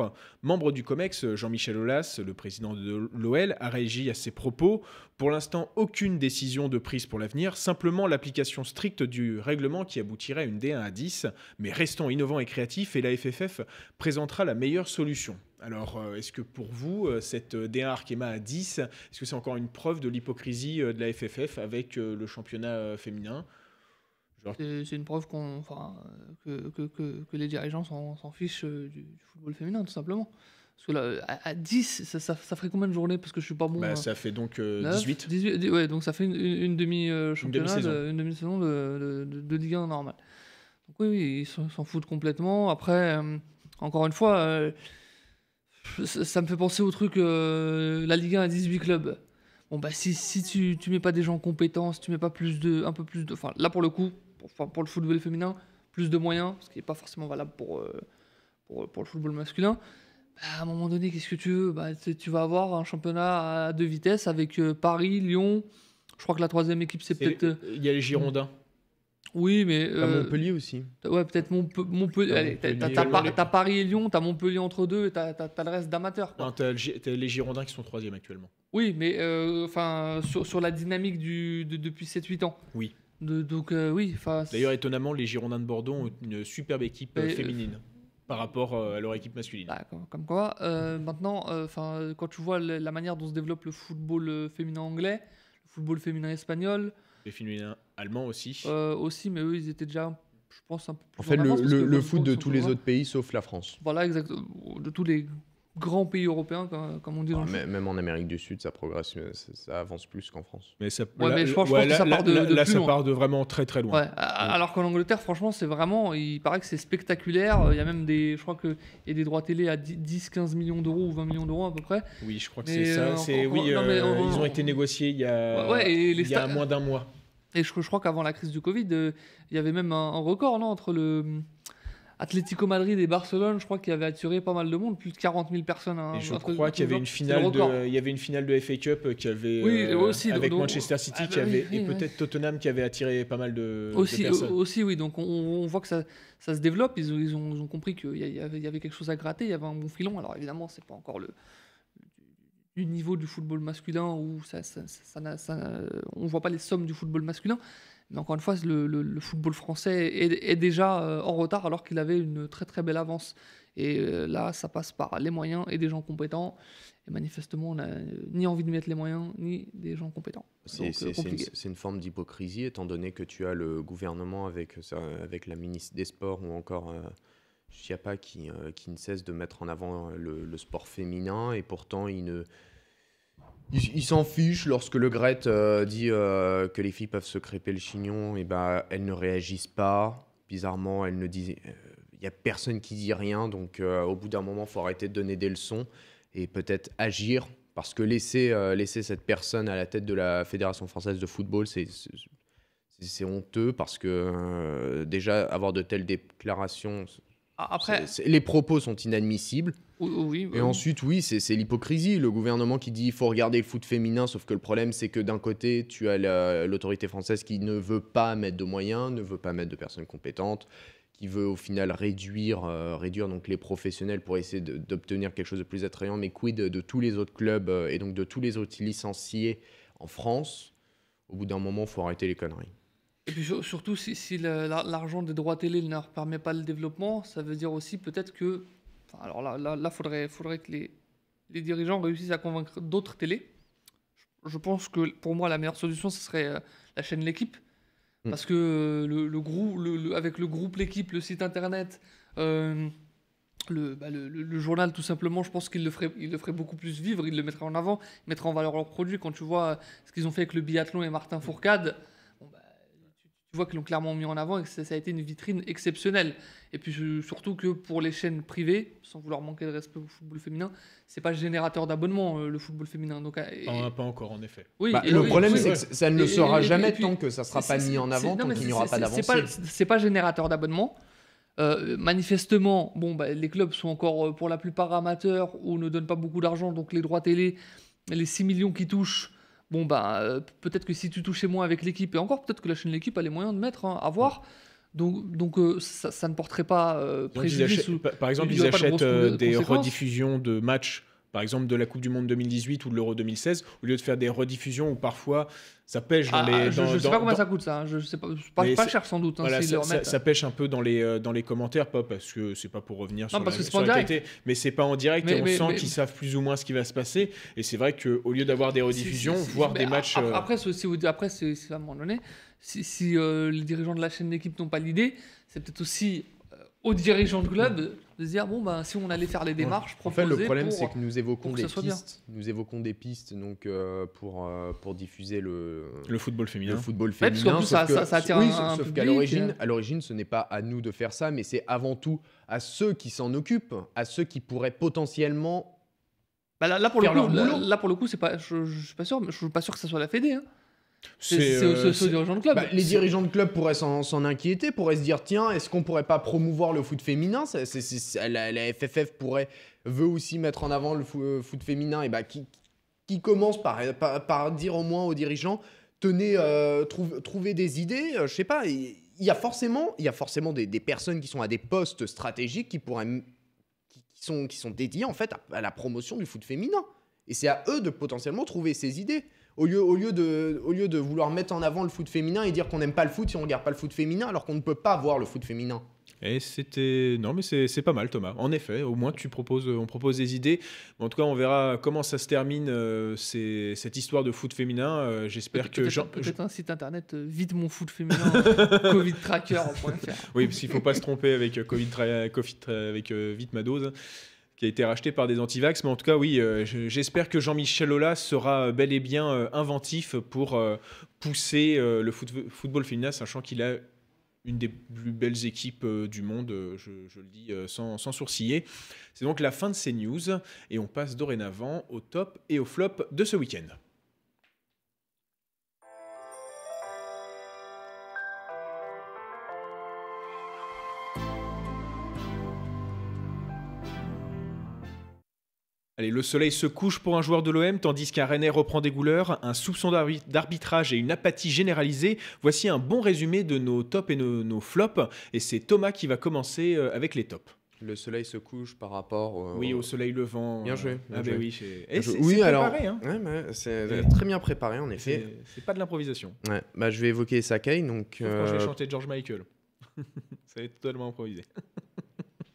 Membre du COMEX, Jean-Michel Aulas, le président de l'OL, a réagi à ces propos. Pour l'instant, aucune décision de prise pour l'avenir, simplement l'application stricte du règlement qui aboutirait à une D1 à 10. Mais restons innovants et créatifs et la FFF présentera la meilleure solution. Alors, euh, est-ce que pour vous, euh, cette euh, D1 Arkema à 10, est-ce que c'est encore une preuve de l'hypocrisie euh, de la FFF avec le championnat féminin? C'est une preuve que, les dirigeants s'en fichent du football féminin, tout simplement. Parce que là, à, à 10, ça, ça, ça ferait combien de journées Parce que je suis pas bon. Bah, hein. ça fait donc euh, 9, 18. 18, dix- ouais, donc ça fait une, une, une demi-championnat, demi-saison. de- une demi-saison de, de, de- de Ligue 1 normale. Donc oui, oui, ils s'en foutent complètement. Après, euh, encore une fois, euh, ça, ça me fait penser au truc, euh, la Ligue 1 a 18 clubs. Bon bah si, si tu, tu mets pas des gens compétents, si tu mets pas plus de, un peu plus de, enfin là pour le coup, pour, pour le football féminin, plus de moyens, ce qui n'est pas forcément valable pour, pour, pour le football masculin. Bah, à un moment donné, qu'est-ce que tu veux? Bah, tu tu vas avoir un championnat à deux vitesses avec euh, Paris, Lyon. Je crois que la troisième équipe, c'est peut-être. euh, Il y a les Girondins. Oui, mais. À euh, Montpellier aussi. t'as- Ouais, peut-être Monpe- Montpellier. Allez, t'as- Paris et Lyon, t'as Montpellier entre deux et t'as le reste d'amateurs. t'as les Girondins qui sont troisième actuellement. Oui, mais euh, enfin sur, sur la dynamique du, de- depuis 7-8 ans. Oui. De- donc euh, oui. D'ailleurs, étonnamment, les Girondins de Bordeaux ont une superbe équipe féminine par rapport euh, à leur équipe masculine. Bah, comme, comme quoi, euh, maintenant, euh, 'fin, quand tu vois la manière dont se développe le football euh, féminin anglais, le football féminin espagnol Les féminins allemands aussi. euh, aussi, mais eux, ils étaient déjà, je pense, un peu plus En fait, le, le- foot de tous les autres pays, sauf la France. Voilà, exactement. De tous les grands pays européens, comme, on dit dans Ah, le même en Amérique du Sud, ça progresse, mais ça, ça avance plus qu'en France. Mais ça, Ouais, mais je pense- je pense que là, ça part de- là- de là, plus ça loin. part de vraiment très très loin. Ouais, alors qu'en Angleterre, franchement, c'est vraiment, il paraît que c'est spectaculaire. Il y a même des, je crois y a des droits télé à 10-15 millions d'euros ou 20 millions d'euros à peu près. Oui, je crois que c'est ça. euh, C'est encore- oui, non, mais euh, ils ont on- été négociés il y a, Ouais, ouais, et les il y a sta- moins d'un mois. Et je, je crois qu'avant la crise du Covid, euh, il y avait même un, un record non, entre le Atlético Madrid et Barcelone. Je crois qu'il y avait attiré pas mal de monde, plus de 40 000 personnes. hein, Et je crois qu'il y avait une finale de, il y avait une finale de FA Cup euh, qui avait Oui, euh, aussi, avec donc- Manchester City Ah, qui bah avait oui, et oui, peut-être Tottenham qui avait attiré pas mal de, de Aussi, personnes. aussi, oui. Donc on, on voit que ça, ça se développe. Ils ont, ils ont, ils ont compris qu'il y, avait- quelque chose à gratter. Il y avait un bon filon. Alors évidemment, c'est pas encore le du niveau du football masculin où ça, ça- on voit pas les sommes du football masculin. Mais encore une fois, le, le- le football français est, est déjà euh, en retard alors qu'il avait une très très belle avance. Et euh, là, ça passe par les moyens et des gens compétents. Et manifestement, on n'a ni envie de mettre les moyens ni des gens compétents. C'est euh, une, forme d'hypocrisie, étant donné que tu as le gouvernement avec, avec la ministre des Sports ou encore euh, Chiappa qui, euh, qui ne cesse de mettre en avant le, le sport féminin et pourtant il ne. Il, il s'en fiche lorsque le Gret euh, dit euh, que les filles peuvent se crêper le chignon, et ben elles ne réagissent pas. Bizarrement. Il n'y a personne qui dit rien, donc euh, au bout d'un moment, faut arrêter de donner des leçons et peut-être agir parce que laisser, euh, laisser cette personne à la tête de la Fédération française de football, c'est c'est- honteux parce que euh, déjà avoir de telles déclarations, Les propos sont inadmissibles. oui, oui, Et ensuite, oui, c'est l'hypocrisie. Le gouvernement qui dit il faut regarder le foot féminin, sauf que le problème, c'est que d'un côté, tu as la- l'autorité française qui ne veut pas mettre de moyens, ne veut pas mettre de personnes compétentes, qui veut au final réduire, euh, réduire donc les professionnels pour essayer d'obtenir quelque chose de plus attrayant. Mais quid de, de tous les autres clubs euh, et donc de tous les autres licenciés en France? Au bout d'un moment, il faut arrêter les conneries. Et puis sur- surtout, si, si la- la- l'argent des droits télé ne leur permet pas le développement, ça veut dire aussi peut-être que. alors là, là, là, faudrait, faudrait que les, les dirigeants réussissent à convaincre d'autres télés. Je, pense que pour moi, la meilleure solution, ce serait euh, la chaîne L'équipe. Mm. Parce que le, le groupe, le- le- avec le groupe L'équipe, le site internet, euh, le, bah, le, journal, tout simplement, je pense qu'il le, ferait, il le ferait beaucoup plus vivre, il le mettrait en avant, il mettrait en valeur leurs produits. Quand tu vois euh, ce qu'ils ont fait avec le biathlon et Martin Fourcade, bon, bah, tu, vois qu'ils l'ont clairement mis en avant et que ça, ça a été une vitrine exceptionnelle. Et puis surtout que pour les chaînes privées, sans vouloir manquer de respect au football féminin, c'est pas générateur d'abonnement euh, le football féminin. Donc, euh, et- Pas, pas encore, en effet. oui, Bah, et le oui, problème, oui, c'est que ça ne le sera et- et- jamais et puis, tant que ça ne sera pas mis en avant, tant qu'il n'y aura pas pas- d'avancée. C'est pas générateur d'abonnement. Euh, manifestement, bon, bah, les clubs sont encore pour la plupart amateurs ou ne donnent pas beaucoup d'argent, donc les droits télé, les 6 millions qui touchent, bon, bah, euh, peut-être que si tu touchais moins avec l'équipe, et encore peut-être que la chaîne L'équipe a les moyens de mettre, hein, à voir. Donc, donc euh, ça, ça ne porterait pas euh, préjudice. ou- par- exemple, ils de achètent des rediffusions de matchs par exemple de la Coupe du Monde 2018 ou de l'Euro 2016, au lieu de faire des rediffusions où parfois ça pêche dans Ah, les. je, dans- je sais dans- pas combien dans- ça coûte ça. hein, Je sais pas, pas, cher sans doute. hein, Voilà, ça, ça- pêche un peu dans les, euh, dans les commentaires, pas parce que c'est pas pour revenir sur, parce la, que sur pas la direct. qualité, mais c'est pas en direct Mais- et on mais- sent mais- qu'ils savent plus ou moins ce qui va se passer. Et c'est vrai qu'au lieu d'avoir des rediffusions, Si- si- si- voir des matchs. a- euh, Après, c'est après, à un moment donné, si, si, euh, les dirigeants de la chaîne d'équipe n'ont pas l'idée, c'est peut-être aussi euh, aux dirigeants de club de se dire bon, ben, si on allait faire les démarches, En fait, le problème, c'est que nous évoquons que des pistes. Nous évoquons des pistes donc, euh, pour, euh, pour diffuser le, le football le féminin. football parce féminin. qu'en plus, sauf ça- que- ça- ça attire oui, un- sauf- un sauf qu'à l'origine, euh. à l'origine, ce n'est pas à nous de faire ça, mais c'est avant tout à ceux qui s'en occupent, à ceux qui pourraient potentiellement. Bah, là, là, pour le coup, leur là, pour le coup, c'est pas, je, je suis pas sûr, je suis pas sûr que ça soit la Fédé. Hein. C'est euh, aux c'est- dirigeants de club. Bah, les dirigeants de club pourraient s'en inquiéter, pourraient se dire tiens, est-ce qu'on pourrait pas promouvoir le foot féminin? La, la FFF pourrait veut aussi mettre en avant le euh, foot féminin et bah qui, qui commence par, par, par dire au moins aux dirigeants tenez euh, trouve- trouvez des idées, euh, je sais pas. Il y a forcément y a forcément des, des personnes qui sont à des postes stratégiques qui pourraient m- qui, qui sont qui sont dédiées en fait à, à la promotion du foot féminin. Et c'est à eux de potentiellement trouver ces idées. Au lieu, au, lieu de, au lieu de vouloir mettre en avant le foot féminin et dire qu'on n'aime pas le foot si on regarde pas le foot féminin, alors qu'on ne peut pas voir le foot féminin. Et c'était. Non, mais c'est pas mal, Thomas. En effet, au moins, tu proposes, on propose des idées. En tout cas, on verra comment ça se termine, euh, ces- cette histoire de foot féminin. Euh, J'espère que. peut-être- Jean- peut-être un site internet euh, vite mon foot féminin euh, covidtracker.fr. Oui, parce qu'il ne faut pas se tromper avec euh, Covid, tra- Covid tra- avec euh, Vite ma dose, qui a été racheté par des antivax. Mais en tout cas, oui, euh, je- j'espère que Jean-Michel Aulas sera bel et bien euh, inventif pour euh, pousser euh, le foot- football féminin, sachant qu'il a une des plus belles équipes euh, du monde, euh, je, je le dis euh, sans, sans sourciller. C'est donc la fin de ces news et on passe dorénavant au top et au flop de ce week-end. Allez, le soleil se couche pour un joueur de l'OM, tandis qu'un Rennais reprend des couleurs, un soupçon d'arbi- d'arbitrage et une apathie généralisée. Voici un bon résumé de nos tops et nos, nos flops. Et c'est Thomas qui va commencer euh, avec les tops. Le soleil se couche par rapport au- Oui, au soleil levant. Bien joué, bien ah, joué. ben oui, Je- Eh, c'est- oui, c'est alors, hein. ouais, mais c'est Ouais. très bien préparé en effet. C'est c'est pas de l'improvisation. Ouais, bah, je vais évoquer Sakai, donc quand je vais euh, chanter George Michael. Ça va être totalement improvisé.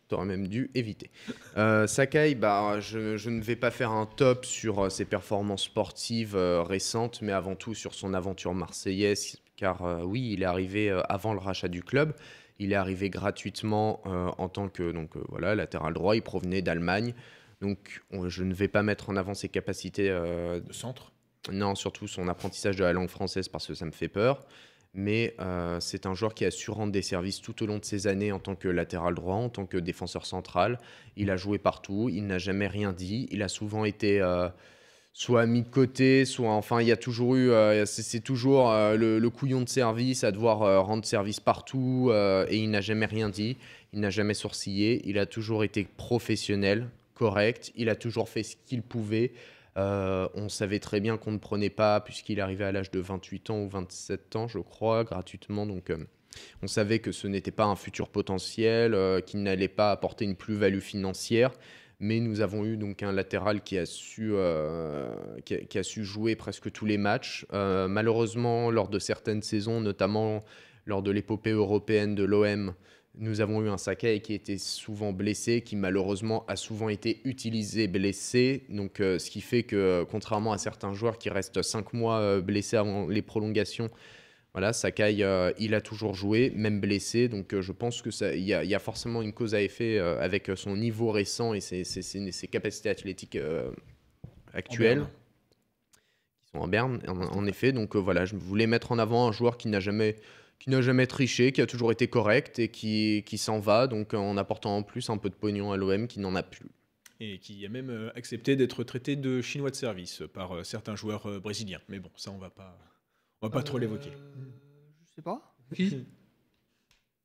T'aurais même dû éviter. Euh, Sakai, bah, je, je ne vais pas faire un top sur euh, ses performances sportives euh, récentes, mais avant tout sur son aventure marseillaise, car euh, oui, il est arrivé avant le rachat du club. Il est arrivé gratuitement en tant que donc, voilà, latéral droit. Il provenait d'Allemagne. Donc, on- je ne vais pas mettre en avant ses capacités Le centre? non, surtout son apprentissage de la langue française parce que ça me fait peur. Mais euh, c'est un joueur qui a su rendre des services tout au long de ses années en tant que latéral droit, en tant que défenseur central. Il a joué partout, il n'a jamais rien dit. Il a souvent été euh, soit mis de côté, soit enfin il y a toujours eu, euh, c'est toujours le, couillon de service à devoir rendre service partout et il n'a jamais rien dit. Il n'a jamais sourcillé. Il a toujours été professionnel, correct. Il a toujours fait ce qu'il pouvait. Euh, on savait très bien qu'on ne prenait pas, puisqu'il arrivait à l'âge de 28 ans ou 27 ans, je crois, gratuitement. Donc, euh, on savait que ce n'était pas un futur potentiel, euh, qu'il n'allait pas apporter une plus-value financière. Mais nous avons eu donc un latéral qui a su, euh, qui a, su jouer presque tous les matchs. Malheureusement, lors de certaines saisons, notamment lors de l'épopée européenne de l'OM, nous avons eu un Sakai qui était souvent blessé, qui malheureusement a souvent été utilisé blessé. Donc, euh, ce qui fait que, euh, contrairement à certains joueurs qui restent 5 mois euh, blessés avant les prolongations, voilà, Sakai, euh, il a toujours joué, même blessé. Donc, je pense que ça, il y, y a forcément une cause à effet avec son niveau récent et ses, ses- ses- ses capacités athlétiques actuelles qui sont en Berne, en, en effet. Donc voilà, je voulais mettre en avant un joueur qui n'a jamais, qui n'a jamais triché, qui a toujours été correct et qui, qui s'en va, donc euh, en apportant en plus un peu de pognon à l'OM qui n'en a plus. Et qui a même euh, accepté d'être traité de chinois de service par euh, certains joueurs brésiliens. Mais bon, ça, on va pas, on va pas trop l'évoquer. Je sais pas. Qui?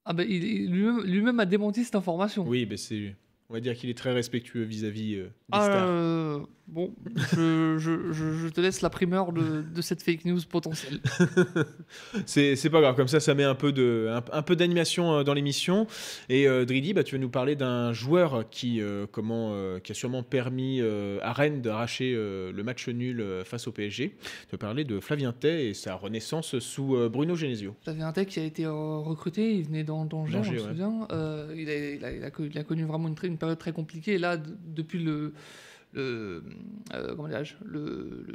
Ah ben il- il- lui-même a démenti cette information. Oui, mais c'est. On va dire qu'il est très respectueux vis-à-vis euh, des Ah, stars. euh, bon, je, je- je- je te laisse la primeur de, de cette fake news potentielle. C'est pas grave, comme ça, ça met un peu de, un, un peu d'animation euh, dans l'émission. Et euh, Dridi, bah, tu vas nous parler d'un joueur qui, euh, comment, euh, qui a sûrement permis à Rennes d'arracher le match nul face au PSG. Tu vas parler de Flavien Tay et sa renaissance sous Bruno Genesio. Un tech qui a été recruté, il venait dans d'Angers, on me ouais. souvient. Euh, il, a, il a connu vraiment une, très- une période très compliquée. Et là, d- depuis le. le euh, comment dirais-je le,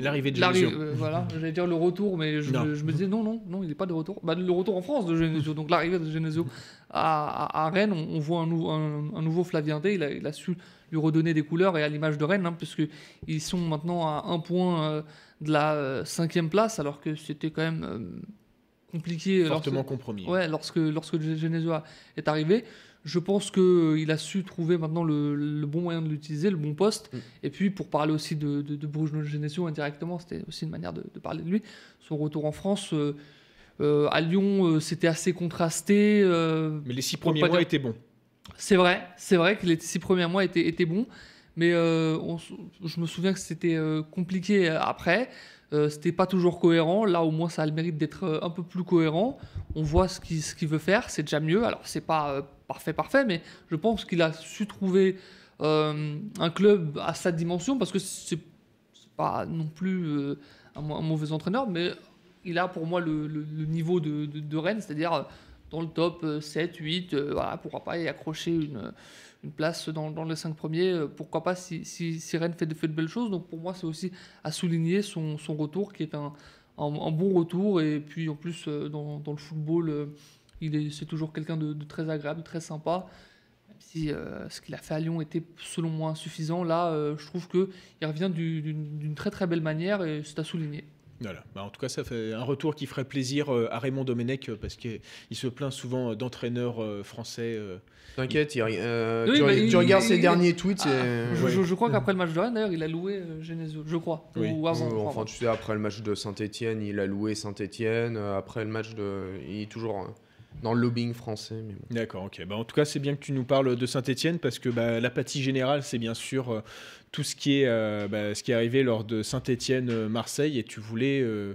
L'arrivée de euh, voilà, j'allais dire le retour, mais je, me, je me disais non, non, non, il n'est pas de retour. Bah, le retour en France de Genesio. Donc l'arrivée de Genesio à, à- à Rennes, on, on voit un, nou- un- un nouveau Flavien Day. Il a, il a su lui redonner des couleurs et à l'image de Rennes, hein, puisque ils sont maintenant à un point euh, de la euh, cinquième place, alors que c'était quand même euh, compliqué. lorsque- Fortement compromis. Ouais, lorsque, lorsque Genesio est arrivé, je pense qu'il a su trouver maintenant le, le bon moyen de l'utiliser, le bon poste. Mm. Et puis, pour parler aussi de, de, de Bruno Genesio indirectement, c'était aussi une manière de, de parler de lui. Son retour en France, euh, euh, à Lyon, euh, c'était assez contrasté. euh, Mais les six premiers mois dire- étaient bons. c'est vrai, c'est vrai que les six premiers mois étaient, étaient bons, mais euh, on je me souviens que c'était euh, compliqué euh, après. Euh, c'était pas toujours cohérent. Là, au moins, ça a le mérite d'être euh, un peu plus cohérent. On voit ce qu'il ce veut faire, c'est déjà mieux. Alors, c'est pas euh, parfait, parfait, mais je pense qu'il a su trouver euh, un club à sa dimension parce que c'est pas non plus un, mau- un mauvais entraîneur, mais il a pour moi le, niveau de, de- de Rennes, c'est-à-dire dans le top euh, 7, 8, euh, voilà, pourquoi pas y accrocher une, place dans, les 5 premiers, euh, pourquoi pas si, si, fait de, belles choses. Donc pour moi, c'est aussi à souligner son, retour qui est un, bon retour. Et puis en plus, euh, dans, le football, euh, il est, c'est toujours quelqu'un de, très agréable, très sympa. Même si euh, ce qu'il a fait à Lyon était selon moi insuffisant, là, euh, je trouve qu'il revient du- d'une d'une très très belle manière et c'est à souligner. Voilà. Bah, en tout cas, ça fait un retour qui ferait plaisir euh, à Raymond Domenech euh, parce qu'il il se plaint souvent euh, d'entraîneurs euh, français. euh. T'inquiète, il- euh, Oui, tu, bah, tu il- regardes ses il- derniers tweets. Ah, et- je, ouais. je- je crois qu'après le match de Rennes, d'ailleurs, il a loué euh, Genesio, je crois. Oui. Ou avant. Euh, enfin, enfin, tu sais, après le match de Saint-Etienne, il a loué Saint-Etienne. Après le match de. Il est toujours euh, dans le lobbying français. Bon. D'accord, ok. Bah, en tout cas, c'est bien que tu nous parles de Saint-Etienne parce que bah, l'apathie générale, c'est bien sûr euh, tout ce qui, est, euh, bah, ce qui est arrivé lors de Saint-Etienne-Marseille et tu voulais, euh,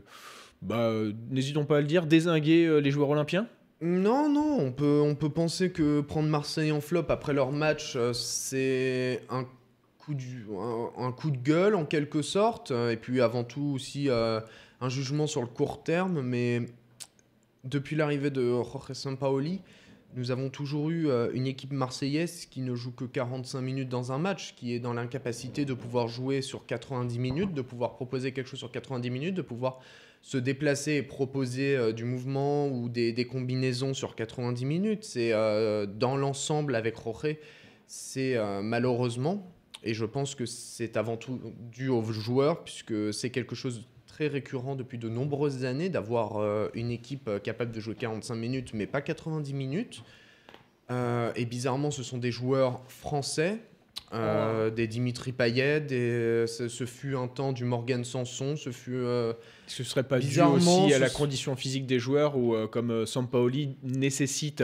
bah, euh, n'hésitons pas à le dire, désinguer euh, les joueurs olympiens? Non, non, on peut, on peut penser que prendre Marseille en flop après leur match, euh, c'est un coup, du, un, coup de gueule en quelque sorte. euh, Et puis avant tout aussi euh, un jugement sur le court terme. Mais depuis l'arrivée de Jorge Sampaoli, nous avons toujours eu euh, une équipe marseillaise qui ne joue que 45 minutes dans un match, qui est dans l'incapacité de pouvoir jouer sur 90 minutes, de pouvoir proposer quelque chose sur 90 minutes, de pouvoir se déplacer et proposer euh, du mouvement ou des, combinaisons sur 90 minutes. C'est euh, dans l'ensemble avec Jorge, c'est malheureusement, et je pense que c'est avant tout dû aux joueurs, puisque c'est quelque chose très récurrent depuis de nombreuses années d'avoir euh, une équipe euh, capable de jouer 45 minutes, mais pas 90 minutes. Euh, et bizarrement, ce sont des joueurs français. euh, Des Dimitri Payet, des- ce, ce fut un temps du Morgan Sanson, ce fut euh, ce serait pas dû Bizarrement, aussi à la condition physique des joueurs ou euh, comme Sampaoli nécessite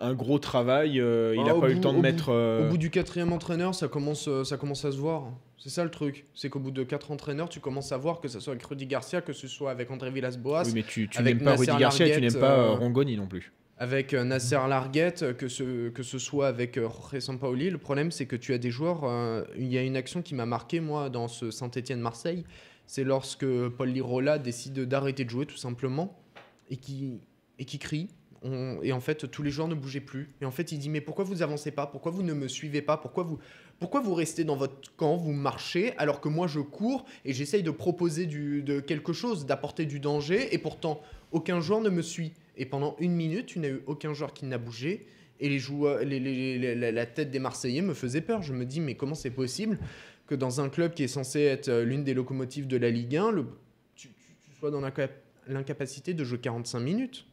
un gros travail, euh, il Ah, n'a au pas eu le temps de mettre. Au euh, bout du quatrième entraîneur, ça commence, euh, ça commence à se voir. C'est ça le truc. C'est qu'au bout de quatre entraîneurs, tu commences à voir que ce soit avec Rudy Garcia, que ce soit avec André Villas-Boas, Oui, mais tu, n'aimes pas Rudy Garcia et tu n'aimes pas euh, Rongoni non plus. avec Nasser Larguette, que ce, que ce soit avec Jorge Sampaoli. Le problème, c'est que tu as des joueurs. il y a une action qui m'a marqué, moi, dans ce Saint-Etienne-Marseille. C'est lorsque Paul Lirola décide d'arrêter de jouer, tout simplement, et qui, et qui crie. Et en fait, tous les joueurs ne bougeaient plus. Et en fait, il dit Mais pourquoi vous avancez pas? Pourquoi vous ne me suivez pas? Pourquoi vous, pourquoi vous restez dans votre camp? Vous marchez alors que moi je cours et j'essaye de proposer de quelque chose, d'apporter du danger. Et pourtant, aucun joueur ne me suit. Et pendant une minute, tu n'as eu aucun joueur qui n'a bougé. Et les joueurs, la, tête des Marseillais me faisait peur. Je me dis Mais comment c'est possible que dans un club qui est censé être euh, l'une des locomotives de la Ligue 1, le, tu, sois dans l'incap- l'incapacité de jouer 45 minutes?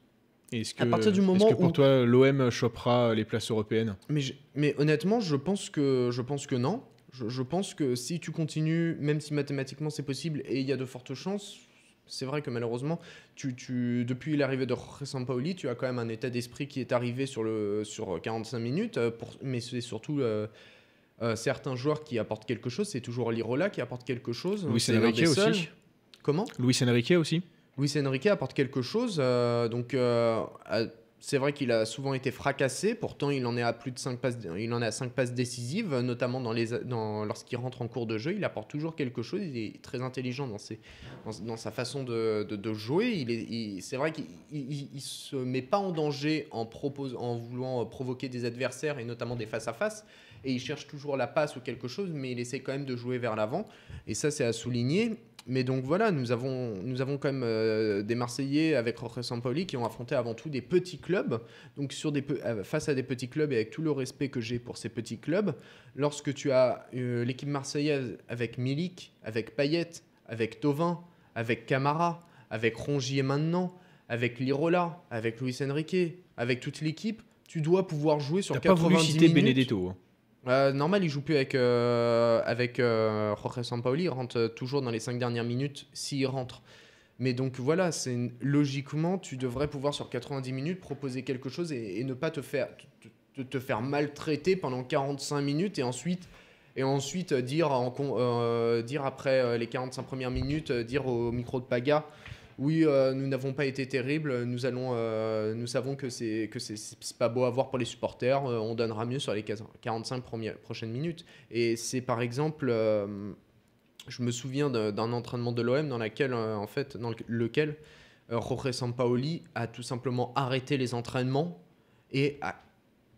Est-ce que, à partir du est-ce moment que pour où- toi, l'OM chopera les places européennes Mais, je- mais honnêtement, je pense que, je pense que non. Je, je pense que si tu continues, même si mathématiquement c'est possible et il y a de fortes chances, c'est vrai que malheureusement, tu, tu, depuis l'arrivée de Jorge Sampaoli, tu as quand même un état d'esprit qui est arrivé sur, le, sur 45 minutes, euh, pour, mais c'est surtout euh, euh, certains joueurs qui apportent quelque chose. C'est toujours Lirola qui apporte quelque chose. Luis Enrique aussi. Comment? Luis Enrique aussi. Luis Enrique apporte quelque chose. euh, donc, euh, à- c'est vrai qu'il a souvent été fracassé. Pourtant, il en est à plus de 5 passes, il en est à 5 passes décisives, notamment lorsqu'il rentre en cours de jeu. Il apporte toujours quelque chose. Il est très intelligent dans, sa façon de, jouer. Il est, il- c'est vrai qu'il il, il se met pas en danger en, voulant euh, provoquer des adversaires et notamment des face-à-face. Et il cherche toujours la passe ou quelque chose, mais il essaie quand même de jouer vers l'avant. Et ça, c'est à souligner. Mais donc voilà, nous avons, nous avons quand même euh, des Marseillais avec Jorge Sampaoli qui ont affronté avant tout des petits clubs. Donc sur des, euh, face à des petits clubs et avec tout le respect que j'ai pour ces petits clubs, lorsque tu as euh, l'équipe marseillaise avec Milik, avec Payet, avec Tovin, avec Camara, avec Rongier maintenant, avec Lirola, avec Luis Enrique, avec toute l'équipe, tu dois pouvoir jouer sur pas 90 voulu citer minutes. Benedetto. hein. Euh, normal, il joue plus avec, euh, avec euh, Jorge Sampaoli. Il rentre toujours dans les 5 dernières minutes s'il rentre. Mais donc voilà, c'est logiquement, tu devrais pouvoir sur 90 minutes proposer quelque chose et, et ne pas te faire, te, te- faire maltraiter pendant 45 minutes et ensuite, et ensuite dire, en euh, dire après euh, les 45 premières minutes, dire au micro de Paga. Oui, euh, nous n'avons pas été terribles. Nous allons, euh, nous savons que c'est que c'est- pas beau à voir pour les supporters. euh, on donnera mieux sur les 45 premières, prochaines minutes. Et c'est par exemple, je me souviens d'un entraînement de l'OM dans en fait, dans le- lequel Jorge Sampaoli a tout simplement arrêté les entraînements et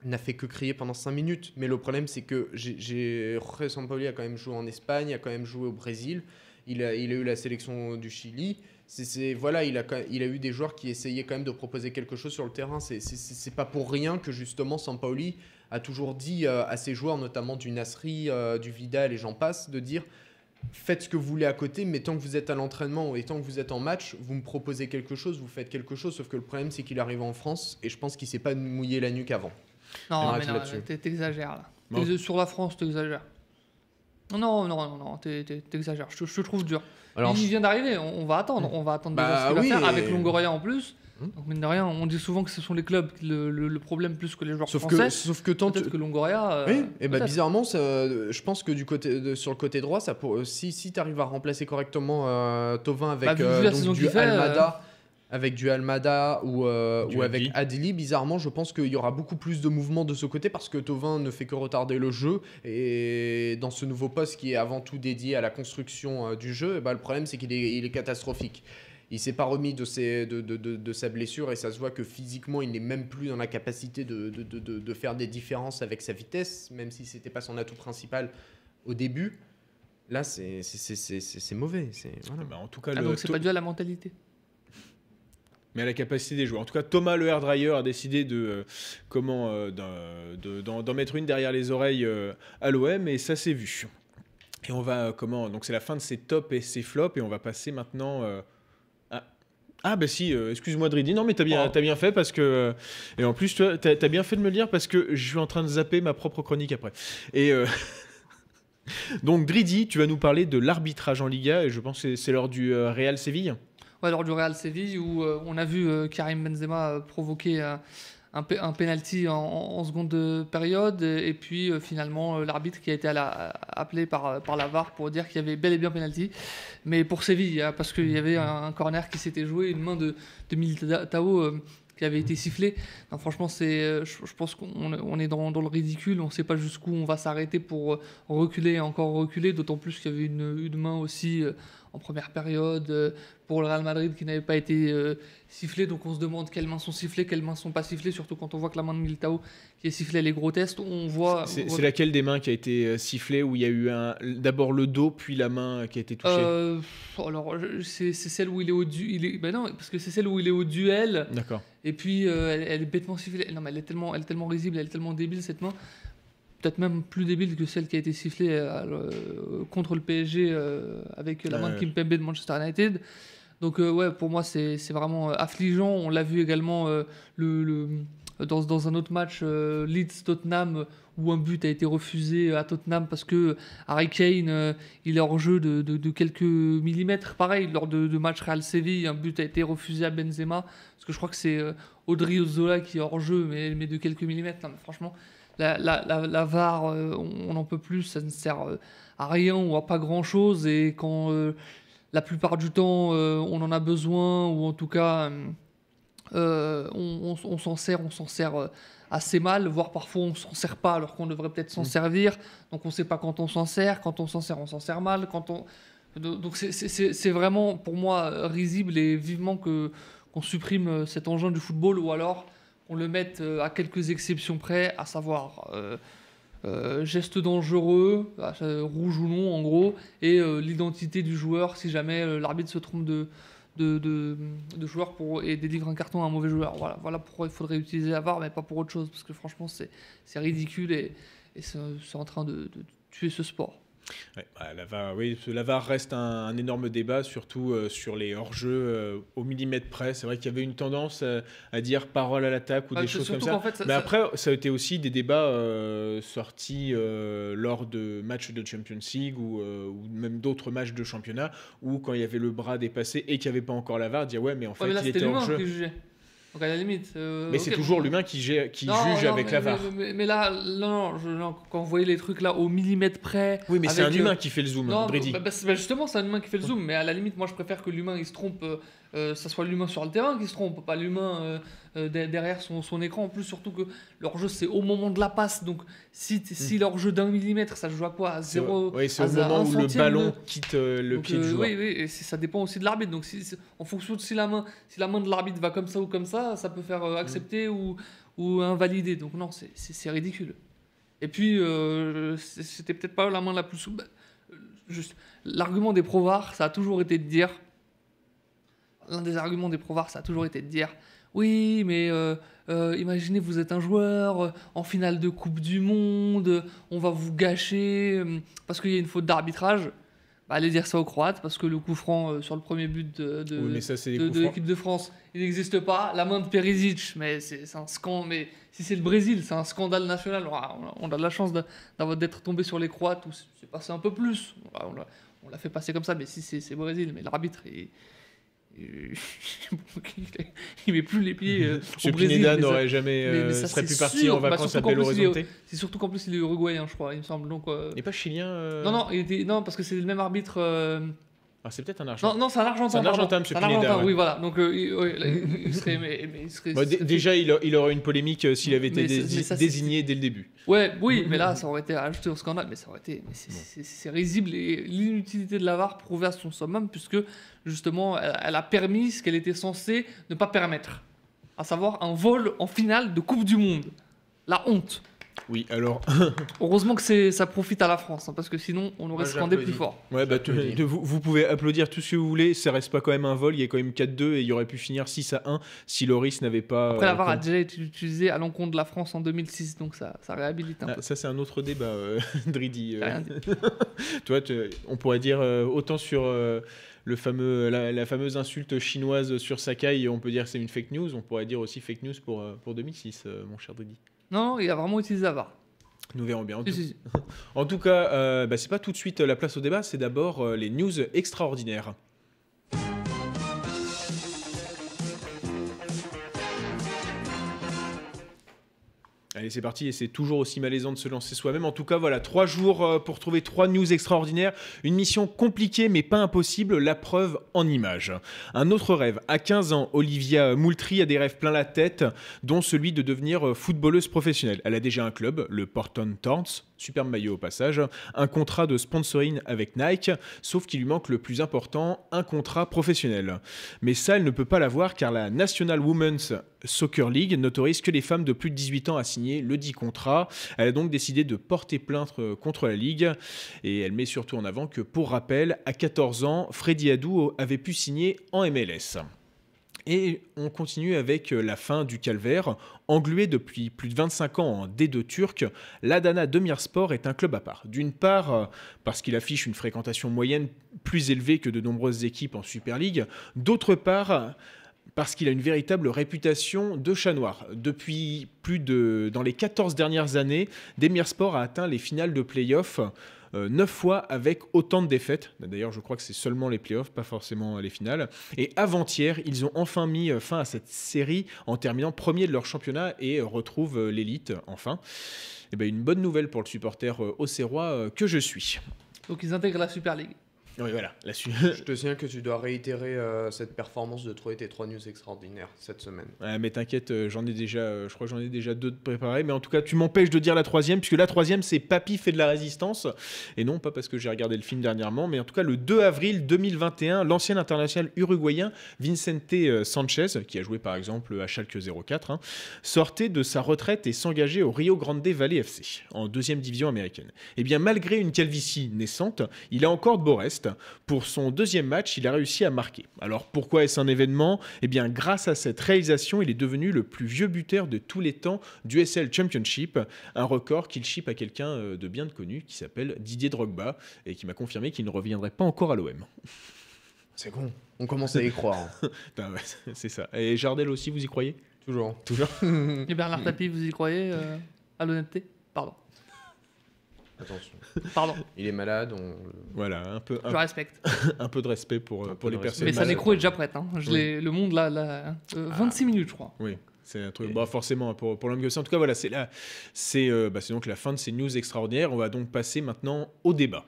n'a fait que crier pendant 5 minutes. Mais le problème, c'est que Jorge Sampaoli a quand même joué en Espagne, a quand même joué au Brésil. Il a eu la sélection du Chili. C'est, voilà, il a, il a eu des joueurs qui essayaient quand même de proposer quelque chose sur le terrain. C'est, c'est, c'est- c'est pas pour rien que justement Sampaoli a toujours dit euh, à ses joueurs, notamment du Nasri, euh, du Vidal et j'en passe, de dire faites ce que vous voulez à côté, mais tant que vous êtes à l'entraînement et tant que vous êtes en match, vous me proposez quelque chose, vous faites quelque chose. Sauf que le problème, c'est qu'il arrive en France et je pense qu'il s'est pas mouillé la nuque avant. Non, On mais non, t'exagères là. Bon. Sur la France, t'exagères. Non, non, non, non, t'es- t'es- t'exagères. Je, je te trouve dur. Alors, il vient d'arriver, on, on va attendre. On va attendre de Bah voir ce qu'il oui, et- avec Longoria en plus. Hmm. Donc, mine de rien, on dit souvent que ce sont les clubs le, le- le problème plus que les joueurs sauf que, français. sauf que tant Peut-être que Longoria. euh, Oui, et bah bizarrement, ça, euh, je pense que du côté de- sur le côté droit, ça pour, si, si tu arrives à remplacer correctement euh, Tovin avec Bah, euh, donc du fait, Almada, avec du Almada ou, euh, Du ou avec Adli. Bizarrement, je pense qu'il y aura beaucoup plus de mouvements de ce côté parce que Tovin ne fait que retarder le jeu et dans ce nouveau poste qui est avant tout dédié à la construction euh, du jeu, et bah, le problème c'est qu'il est, il est catastrophique. Il s'est pas remis de, ses, de, de, de- de sa blessure et ça se voit que physiquement il n'est même plus dans la capacité de, de, de- de- de faire des différences avec sa vitesse, même si c'était pas son atout principal au début. Là, c'est c'est- c'est- c'est- c'est- c'est mauvais. voilà. Bah, en tout cas, Ah, le- donc c'est pas dû à la mentalité. Mais à la capacité des joueurs. En tout cas, Thomas le hair dryer a décidé de euh, comment euh, de- d'en mettre une derrière les oreilles euh, à l'OM et ça s'est vu. Et on va comment Donc c'est la fin de ces tops et ces flops et on va passer maintenant. à- Ah bah si, excuse-moi Dridi, non mais t'as bien, Oh. t'as bien fait parce que... et en plus, t'as, t'as bien fait de me le dire parce que je suis en train de zapper ma propre chronique après. Et donc Dridi, tu vas nous parler de l'arbitrage en Liga et je pense que c'est, l'heure du Real Séville. Ouais, lors du Real Séville où euh, on a vu euh, Karim Benzema euh, provoquer un, un penalty en, seconde euh, période. Et, puis finalement l'arbitre qui a été appelé par, la VAR pour dire qu'il y avait bel et bien penalty. Mais pour Séville hein, parce qu'il y avait un, corner qui s'était joué une main de, de Militao qui avait été sifflée. Non, franchement c'est je, pense qu'on on est dans, le ridicule. On ne sait pas jusqu'où on va s'arrêter pour reculer et encore reculer. D'autant plus qu'il y avait une, main aussi en première période euh, pour le Real Madrid qui n'avait pas été euh, sifflé. Donc on se demande quelles mains sont sifflées, quelles mains sont pas sifflées, surtout quand on voit que la main de Militao qui est sifflée, elle est grotesque. On voit. C'est, on voit- c'est laquelle des mains qui a été euh, sifflée où il y a eu un, d'abord le dos puis la main qui a été touchée? Euh, alors c'est, celle où il est au du... il est... ben non parce que c'est celle où il est au duel D'accord. et puis euh, elle, elle est bêtement sifflée. Non mais elle est tellement, elle est tellement risible, elle est tellement débile cette main. Peut-être même plus débile que celle qui a été sifflée euh, euh, contre le PSG euh, avec la main de Ouais. Kimpembe de Manchester United. Donc euh, ouais, pour moi c'est vraiment affligeant. On l'a vu également le, le, dans, dans un autre match Leeds-Tottenham où un but a été refusé à Tottenham parce que Harry Kane il est hors jeu de, de- de quelques millimètres. Pareil, lors de, de match Real Séville, un but a été refusé à Benzema parce que je crois que c'est Audrey Ozola qui est hors jeu, mais, mais de quelques millimètres. Non, mais franchement, la, la, la, la VAR, euh, on n'en peut plus, ça ne sert euh, à rien ou à pas grand chose. Et quand euh, la plupart du temps on en a besoin, ou en tout cas on, on- on s'en sert, on s'en sert assez mal, voire parfois on s'en sert pas alors qu'on devrait peut-être s'en Mm. servir. Donc on sait pas quand on s'en sert, quand on s'en sert, on s'en sert mal. Quand on... Donc c'est- vraiment pour moi risible et vivement que qu'on supprime cet engin du football ou alors qu'on le mette euh, à quelques exceptions près, à savoir euh, euh, geste dangereux, euh, rouge ou non en gros, et euh, l'identité du joueur si jamais l'arbitre se trompe de, de, pour, et délivre un carton à un mauvais joueur. Voilà, voilà pourquoi il faudrait utiliser la VAR, mais pas pour autre chose, parce que franchement c'est ridicule et, c'est en train de tuer ce sport. Ouais, bah, la VAR, oui, la VAR reste un, un énorme débat, surtout euh, sur les hors-jeux euh, au millimètre près. C'est vrai qu'il y avait une tendance euh, à dire parole à l'attaque ou Ah, des choses comme ça. qu'en fait, ça- Mais ça- après, ça a été aussi des débats sortis lors de matchs de Champions League ou, ou même d'autres matchs de championnat où quand il y avait le bras dépassé et qu'il n'y avait pas encore la VAR, dire ouais, mais en fait, Ouais, mais là il était l'humain hors-jeu. Donc à la limite. euh, Mais c'est toujours l'humain qui, gère- qui Non, juge non, avec mais, la VAR. Mais, mais là, non, je- non, quand vous voyez les trucs là au millimètre près. Oui, mais c'est un humain qui fait le zoom, Non, Brady. bah, bah, bah, justement, c'est un humain qui fait le zoom, mais à la limite, moi je préfère que l'humain il se trompe, euh, euh, ça soit l'humain sur le terrain qui se trompe, pas l'humain euh, euh, de- derrière son, son écran. En plus, surtout que leur jeu c'est au moment de la passe, donc si, si leur jeu d'un millimètre ça se joue à quoi? À zéro Oui, c'est au moment où le ballon de- quitte le donc, pied du joueur. Oui, oui, et ça dépend aussi de l'arbitre. Donc, si, en fonction de si la main, si la main de l'arbitre va comme ça ou comme ça, ça peut faire euh, accepter ou, ou invalider. Donc, non, c'est- ridicule. Et puis, euh, c'était peut-être pas la main la plus souple. Juste, l'argument des provars, ça a toujours été de dire. L'un des arguments des provars, ça a toujours été de dire. Oui, mais euh, euh, imaginez, vous êtes un joueur euh, en finale de Coupe du Monde, on va vous gâcher parce qu'il y a une faute d'arbitrage. Bah, allez dire ça aux Croates parce que le coup franc sur le premier but de, de, Oui, ça, l'équipe de France, il n'existe pas. La main de Perisic, mais c'est un scandale. Mais si c'est le Brésil, c'est un scandale national. On a, on a de la chance d'être tombé sur les Croates où c'est passé un peu plus. On l'a- fait passer comme ça, mais si c'est c'est Brésil, mais l'arbitre, il, il, met plus les pieds euh, au Brésil. Mais n'aurait jamais mais- euh, mais ça, serait pu partir sûr. en Bah, vacances surtout à Belo plus, Horizonte. C'est surtout qu'en plus il est uruguayen, je crois, il me semble. Donc, euh, Il n'est pas chilien euh non, non, il était, non, parce que c'est le même arbitre. Ah, c'est peut-être un argent. Non, non, c'est un Argentin. C'est un pardon. Argentin, Pineda, Argentin, ouais. Oui, voilà. Donc, euh, il, ouais, là, il- il serait, mais, mais il serait- Bon, il d- serait- déjà, il, a- il aurait une polémique euh, s'il avait été ça, désigné dès le début. Ouais, oui, mais là, ça aurait été ajouté au scandale, mais ça aurait été, c'est- risible et l'inutilité de la VAR prouvée à son summum puisque justement, elle, elle a permis ce qu'elle était censée ne pas permettre, à savoir un vol en finale de Coupe du Monde. La honte. Oui, alors, Heureusement que c'est ça profite à la France, hein, parce que sinon, on aurait Moi, scandé plus fort. ouais, bah, tu- J'applaudis. de- vous, vous pouvez applaudir tout ce que vous voulez, ça reste pas quand même un vol, il y a quand même 4-2 et il y aurait pu finir 6 à 1 si Loris n'avait pas. Après, euh, la VAR a comme- déjà été utilisée à l'encontre de la France en 2006, donc ça, ça réhabilite un Ah, peu. ça, c'est un autre débat, euh, Dridi. euh. Toi, tu- on pourrait dire euh, autant sur euh, le fameux, la, la fameuse insulte chinoise sur Sakai, on peut dire que c'est une fake news. On pourrait dire aussi fake news pour, pour 2006, euh, mon cher Dridi. Non, il a vraiment utilisé la VAR. Nous verrons bien. En Si, tout, si, si. en tout cas, euh, bah, c'est pas tout de suite euh, la place au débat, c'est d'abord euh, les news extraordinaires. Allez, c'est parti, et c'est toujours aussi malaisant de se lancer soi-même. En tout cas, voilà, trois jours euh, pour trouver trois news extraordinaires. Une mission compliquée, mais pas impossible, la preuve en images. Un autre rêve. À 15 ans, Olivia Moultrie a des rêves plein la tête, dont celui de devenir euh, footballeuse professionnelle. Elle a déjà un club, le Porton Thorns, superbe maillot au passage, un contrat de sponsoring avec Nike, sauf qu'il lui manque le plus important, un contrat professionnel. Mais ça, elle ne peut pas l'avoir car la National Women's Soccer League n'autorise que les femmes de plus de 18 ans à signer le dit contrat. Elle a donc décidé de porter plainte euh, contre la Ligue et elle met surtout en avant que, pour rappel, à 14 ans, Freddy Adou avait pu signer en MLS. Et on continue avec euh, la fin du calvaire. Englué depuis plus de 25 ans en D2 turc, l'Adana Demirspor est un club à part. D'une part, euh, parce qu'il affiche une fréquentation moyenne plus élevée que de nombreuses équipes en Super League. D'autre part, parce qu'il a une véritable réputation de chat noir. Depuis plus de. Dans les 14 dernières années, Demir Sport a atteint les finales de playoffs. euh, neuf fois avec autant de défaites. D'ailleurs, je crois que c'est seulement les playoffs, pas forcément les finales. Et avant-hier, ils ont enfin mis euh, fin à cette série en terminant premier de leur championnat et euh, retrouvent euh, l'élite enfin. Et ben, une bonne nouvelle pour le supporter euh, auxerrois euh, que je suis. Donc ils intègrent la Super League. Oui, voilà. La su- Je te signale que tu dois réitérer euh, cette performance de trouver tes trois news extraordinaires cette semaine. Ouais, mais t'inquiète, euh, j'en ai déjà, euh, je crois que j'en ai déjà deux de préparés. Mais en tout cas, tu m'empêches de dire la troisième, puisque la troisième, c'est Papy fait de la résistance. Et non, pas parce que j'ai regardé le film dernièrement, mais en tout cas, le 2 avril 2021, l'ancien international uruguayen Vicente Sanchez, qui a joué par exemple à Schalke 04, hein, sortait de sa retraite et s'engageait au Rio Grande Valley FC, en deuxième division américaine. Et bien, malgré une calvitie naissante, il a encore de beaux restes. Pour son deuxième match, il a réussi à marquer. Alors pourquoi est-ce un événement? Eh bien, grâce à cette réalisation, il est devenu le plus vieux buteur de tous les temps du SL Championship, un record qu'il chip à quelqu'un euh, de bien connu qui s'appelle Didier Drogba et qui m'a confirmé qu'il ne reviendrait pas encore à l'OM. C'est con. On commence à y croire. hein. Ouais, C'est ça. Et Jardel aussi, vous y croyez? Toujours. Toujours Et Bernard Tapie, vous y croyez euh, à l'honnêteté? Attention. Pardon, Il est malade. On... Voilà, un peu, je un, respecte. un peu de respect pour, euh, Un pour peu les personnes. Mais sa nécro est déjà prête. Hein. Je Oui. Le monde, là, là euh, 26 minutes, je crois. Oui, c'est un truc. Et- Bah, forcément, pour, pour l'homme que c'est. En tout cas, voilà, c'est là. C'est euh, bah, c'est donc la fin de ces news extraordinaires. On va donc passer maintenant au débat.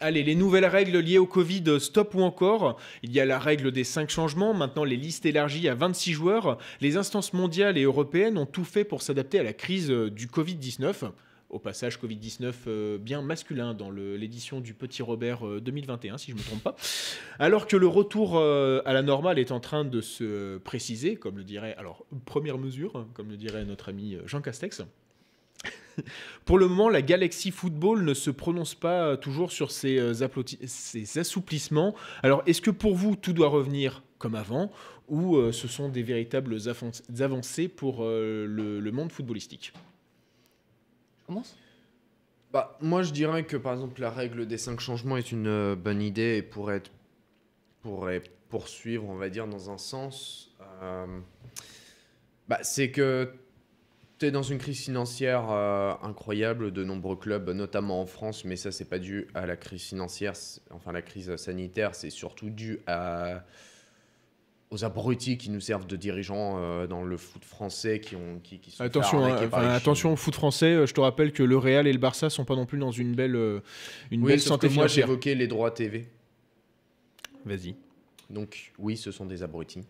Allez, les nouvelles règles liées au Covid, euh, stop ou encore. Il y a la règle des 5 changements, maintenant les listes élargies à 26 joueurs. Les instances mondiales et européennes ont tout fait pour s'adapter à la crise euh, du Covid-19. Au passage, Covid-19 euh, bien masculin dans l'édition du Petit Robert euh, 2021, si je ne me trompe pas. Alors que le retour euh, à la normale est en train de se préciser, comme le dirait, alors, première mesure, hein, comme le dirait notre ami euh, Jean Castex. Pour le moment, la Galaxy Football ne se prononce pas euh, toujours sur ces, euh, applauti- ces assouplissements. Alors, est-ce que pour vous, tout doit revenir comme avant ou euh, ce sont des véritables avan- avancées pour euh, le, le monde footballistique? Je commence? Bah, moi, je dirais que par exemple, la règle des 5 changements est une euh, bonne idée et pourrait, être, pourrait poursuivre, on va dire, dans un sens. euh, bah, c'est que tu es dans une crise financière euh, incroyable de nombreux clubs, notamment en France, mais ça, c'est pas dû à la crise financière, enfin, la crise sanitaire, c'est surtout dû à aux abrutis qui nous servent de dirigeants euh, dans le foot français qui ont qui, sont fait Attention, arnaquer hein, par attention au foot français. euh, Je te rappelle que le Real et le Barça sont pas non plus dans une belle, une Oui, belle sauf santé que moi j'évoquais les droits TV. Vas-y. Donc oui, ce sont des abrutis.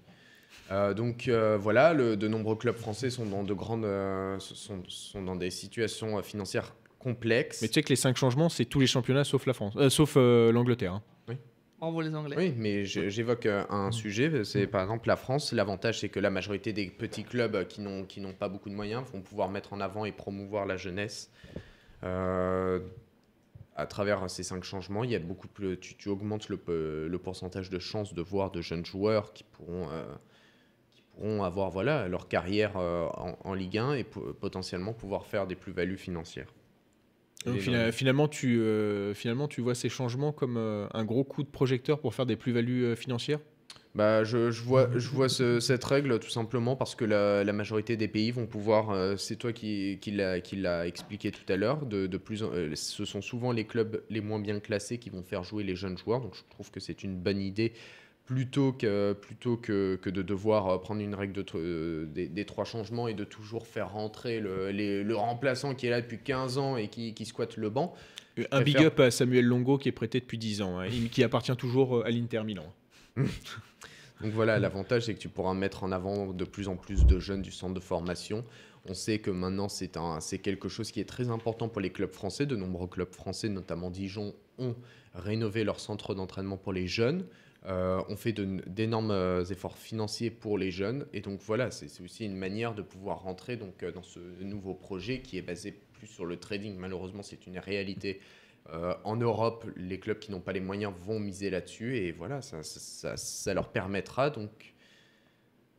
Euh, donc euh, voilà, le- de nombreux clubs français sont dans de grandes, euh, sont, sont dans des situations euh, financières complexes. Mais tu sais que les cinq changements, c'est tous les championnats sauf la France, euh, sauf euh, l'Angleterre. hein. Bravo les Anglais. Oui, mais j'évoque un sujet, c'est par exemple la France. L'avantage, c'est que la majorité des petits clubs qui n'ont qui n'ont pas beaucoup de moyens vont pouvoir mettre en avant et promouvoir la jeunesse. Euh, à travers ces cinq changements, il y a beaucoup plus, tu, tu augmentes le, le pourcentage de chances de voir de jeunes joueurs qui pourront, euh, pourront avoir voilà, leur carrière euh, en, en Ligue 1 et po- potentiellement pouvoir faire des plus-values financières. Donc, fina- finalement, tu, euh, finalement, tu vois ces changements comme euh, un gros coup de projecteur pour faire des plus-values financières? Bah, je, je vois, je vois ce- cette règle tout simplement parce que la, la majorité des pays vont pouvoir, euh, c'est toi qui, qui l'a qui l'a expliqué tout à l'heure, de, de plus, en- euh, ce sont souvent les clubs les moins bien classés qui vont faire jouer les jeunes joueurs. Donc je trouve que c'est une bonne idée plutôt que, plutôt que, que de devoir euh, prendre une règle de, euh, des, des trois changements et de toujours faire rentrer le, les- le remplaçant qui est là depuis 15 ans et qui, qui squatte le banc. Euh, Un big up à Samuel Longo qui est prêté depuis 10 ans, hein, et qui appartient toujours à l'Inter Milan. Donc voilà, l'avantage c'est que tu pourras mettre en avant de plus en plus de jeunes du centre de formation. On sait que maintenant c'est quelque chose qui est très important pour les clubs français. De nombreux clubs français, notamment Dijon, ont rénové leur centre d'entraînement pour les jeunes. Euh, on fait d'énormes euh, efforts financiers pour les jeunes. Et donc voilà, c'est aussi une manière de pouvoir rentrer donc, euh, dans ce nouveau projet qui est basé plus sur le trading. Malheureusement, c'est une réalité. En Europe, les clubs qui n'ont pas les moyens vont miser là-dessus. Et voilà, ça- ça leur permettra donc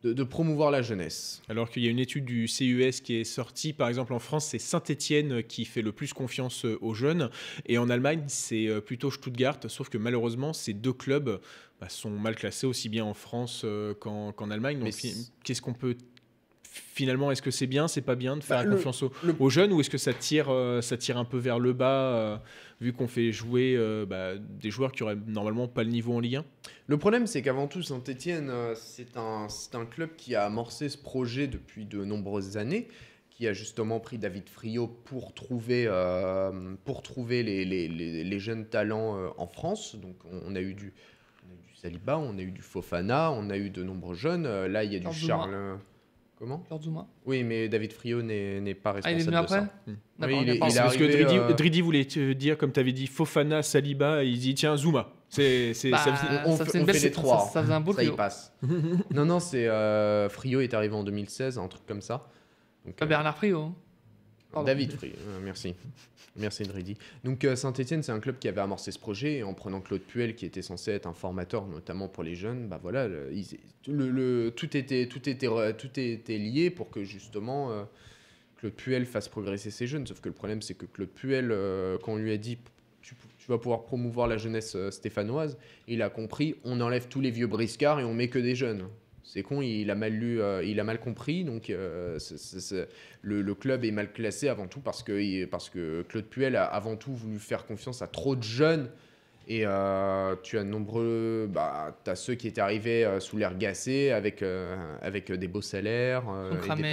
de, de promouvoir la jeunesse. Alors qu'il y a une étude du CUS qui est sortie, par exemple en France, c'est Saint-Étienne qui fait le plus confiance euh, aux jeunes, et en Allemagne, c'est euh, plutôt Stuttgart, sauf que malheureusement, ces deux clubs bah, sont mal classés aussi bien en France euh, qu'en Allemagne. Donc, qu'est-ce qu'on peut finalement Est-ce que c'est bien, c'est pas bien de faire Bah, le- confiance aux, le- aux jeunes, ou est-ce que ça tire, euh, ça tire un peu vers le bas, euh, vu qu'on fait jouer euh, bah, des joueurs qui auraient normalement pas le niveau en Ligue 1 Le problème, c'est qu'avant tout, Saint-Etienne, c'est un, c'est un club qui a amorcé ce projet depuis de nombreuses années, qui a justement pris David Friot pour trouver, euh, pour trouver les, les- les- les jeunes talents euh, en France. Donc, on, on a eu du, on a eu du Saliba, on a eu du Fofana, on a eu de nombreux jeunes. Là, il y a du Charles. Comment Georges Zuma. Oui, mais David Friot n'est n'est pas Ah, il est responsable venu de ça. après Hmm. D'accord, Oui, il il parce que Dridi, euh, Dridi voulait te dire, comme tu avais dit, Fofana, Saliba, et il dit tiens, Zuma. C'est, c'est, Bah, ça- on ça fait- faisait on fait les ça- trois. Ça, faisait un beau Ça y passe. non, non, c'est euh, Friot est arrivé en 2016, un truc comme ça. Donc, Pas euh, Bernard Friot. David euh, merci. Merci Dridi. Donc Saint-Etienne, c'est un club qui avait amorcé ce projet et en prenant Claude Puel, qui était censé être un formateur, notamment pour les jeunes, bah voilà, le, tout, était, tout, était, tout était lié pour que justement euh, Claude Puel fasse progresser ses jeunes. Sauf que le problème, c'est que Claude Puel, euh, quand on lui a dit tu, tu vas pouvoir promouvoir la jeunesse euh, stéphanoise, il a compris on enlève tous les vieux briscards et on met que des jeunes. C'est con, il a mal lu, euh, il a mal compris, donc euh, le, le club est mal classé avant tout parce que, il- parce que Claude Puel a avant tout voulu faire confiance à trop de jeunes. Et euh, tu as de nombreux. Bah, tu as ceux qui étaient arrivés sous l'air gacé avec, avec des beaux salaires. et, des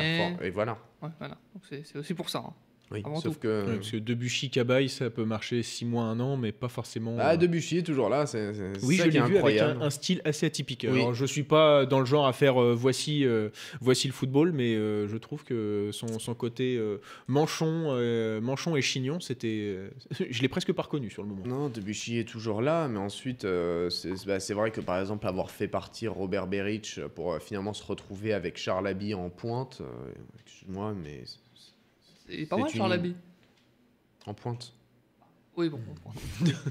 et voilà. Ouais, voilà. Donc c'est c'est aussi pour ça. hein. Oui, Avant sauf tout. que. Parce que Debuchy, Cabaye, ça peut marcher 6 mois, 1 an, mais pas forcément. Ah, euh, Debuchy est toujours là. C'est Oui, ça je l'ai vu avec un, un style assez atypique. Oui. Alors, je suis pas dans le genre à faire euh, voici, euh, voici le football, mais euh, je trouve que son, son côté euh, manchon, euh, manchon et chignon, c'était, je l'ai presque pas reconnu sur le moment. Non, Debuchy est toujours là, mais ensuite, euh, c'est bah, c'est vrai que par exemple, avoir fait partir Robert Beric pour euh, finalement se retrouver avec Charles Abbey en pointe, euh, excuse-moi, mais est pas mal, une- Charles Abbey. en pointe. Oui, bon. bon.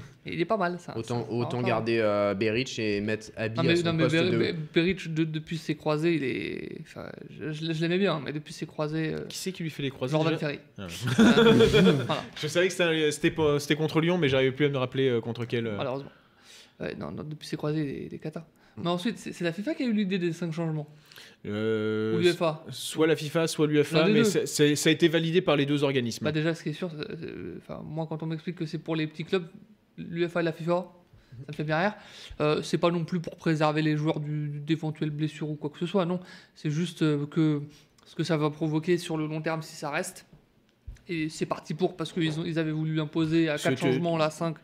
Il est pas mal, ça. Autant, ça- autant ça- garder euh, Beric et mettre Abbey Non à mais, son non, mais poste Ber- de... Ber- Beric, de- depuis ses croisés, il est. Enfin, je, je- je l'aimais bien, mais depuis ses croisés. euh, Qui c'est qui lui fait les croisés Jordan déjà Ferry. Ah ouais. Euh, voilà, Je savais que c'était, contre Lyon, mais j'arrivais plus à me rappeler euh, contre quel. euh. malheureusement. Non, non, depuis ses croisés, il est, il est cata. Mm. Mais ensuite, c'est c'est la FIFA qui a eu l'idée des 5 changements. Euh, Ou l'UEFA. soit la FIFA, soit des mais ça a été validé par les deux organismes. Bah déjà, ce qui est sûr, enfin, moi, quand on m'explique que c'est pour les petits clubs, l'UEFA et la FIFA, ça me fait bien rire. Euh, c'est pas non plus pour préserver les joueurs du- d'éventuelles blessures ou quoi que ce soit, non. C'est juste euh, que ce que ça va provoquer sur le long terme si ça reste. Et c'est parti pour, parce qu'ils ils avaient voulu imposer à Parce que 4 tu- changements, là 5.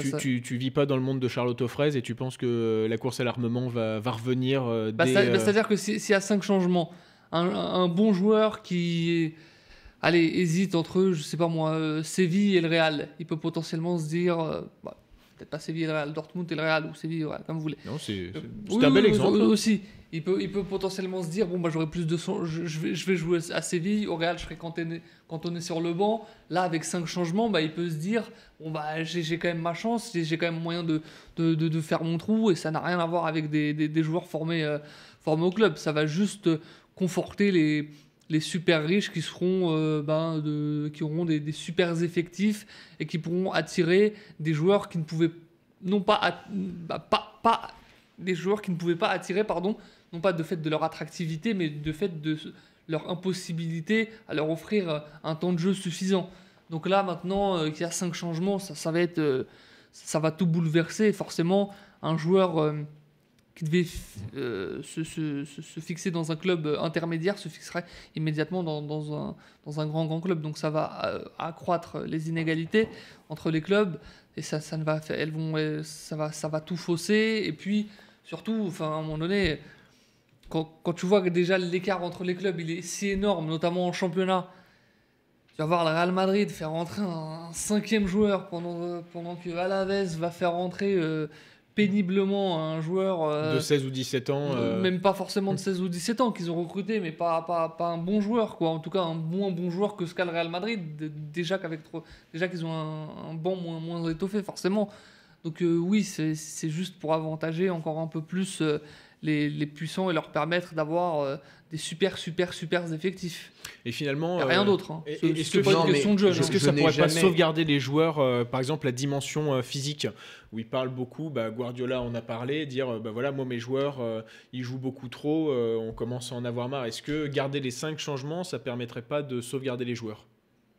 Tu, tu, tu vis pas dans le monde de Charlotte aux fraises et tu penses que euh, la course à l'armement va, va revenir euh, Bah, dès, ça- bah, euh, C'est-à-dire que si- s'il y a 5 changements, un, un bon joueur qui allez, hésite entre, je sais pas moi, euh, Séville et le Real, il peut potentiellement se dire, euh, bah, peut-être pas Séville et le Real, Dortmund et le Real, ou Séville et le Real, comme vous voulez. Non, c'est Euh, oui, un bel oui, exemple. oui, Aussi, il peut, il peut potentiellement se dire, bon, bah, j'aurai plus de son, je, je vais, je vais jouer à Séville, au Real, je serai cantonné, cantonné sur le banc. Là, avec 5 changements, bah, il peut se dire, bon, bah, j'ai quand même ma chance, j'ai quand même moyen de, de, de- de faire mon trou, et ça n'a rien à voir avec des, des- des joueurs formés, euh, formés au club. Ça va juste conforter les, les super riches qui seront, euh, ben, auront des, super effectifs et qui pourront attirer des joueurs qui ne pouvaient pas, attirer, pardon, non pas de fait de leur attractivité, mais de fait de leur impossibilité à leur offrir euh, un temps de jeu suffisant. Donc là, maintenant euh, qu'il y a cinq changements, ça, va être, ça va tout bouleverser. Forcément, un joueur qui devait euh, se, fixer dans un club euh, intermédiaire se fixerait immédiatement dans, un, grand grand club. Donc ça va euh, accroître les inégalités entre les clubs et ça, ne va, elles vont, ça va, ça va tout fausser. Et puis surtout, enfin à un moment donné, quand, tu vois que déjà l'écart entre les clubs il est si énorme, notamment en championnat. Tu vas voir le Real Madrid faire rentrer un, cinquième joueur pendant, pendant que Alaves va faire rentrer péniblement un joueur euh, de 16 ou 17 ans. euh, même pas forcément de 16 ou 17 ans qu'ils ont recruté, mais pas, pas, pas un bon joueur, quoi. En tout cas, un moins bon joueur que ce qu'a le Real Madrid. Déjà qu'avec déjà qu'ils ont un, un banc moins, moins étoffé, forcément. Donc euh, oui, c'est c'est juste pour avantager encore un peu plus euh, les, les puissants et leur permettre d'avoir euh, des super, super, super effectifs. Et finalement. Y a rien euh, d'autre. Hein. C'est- est-ce c'est que- pas une question mais de jeu. je- Est-ce que je ça pourrait pas sauvegarder les joueurs, euh, par exemple la dimension euh, physique, où il parle beaucoup, bah, Guardiola en a parlé, dire euh, bah voilà moi mes joueurs euh, ils jouent beaucoup trop, euh, on commence à en avoir marre. Est-ce que garder les cinq changements, ça permettrait pas de sauvegarder les joueurs?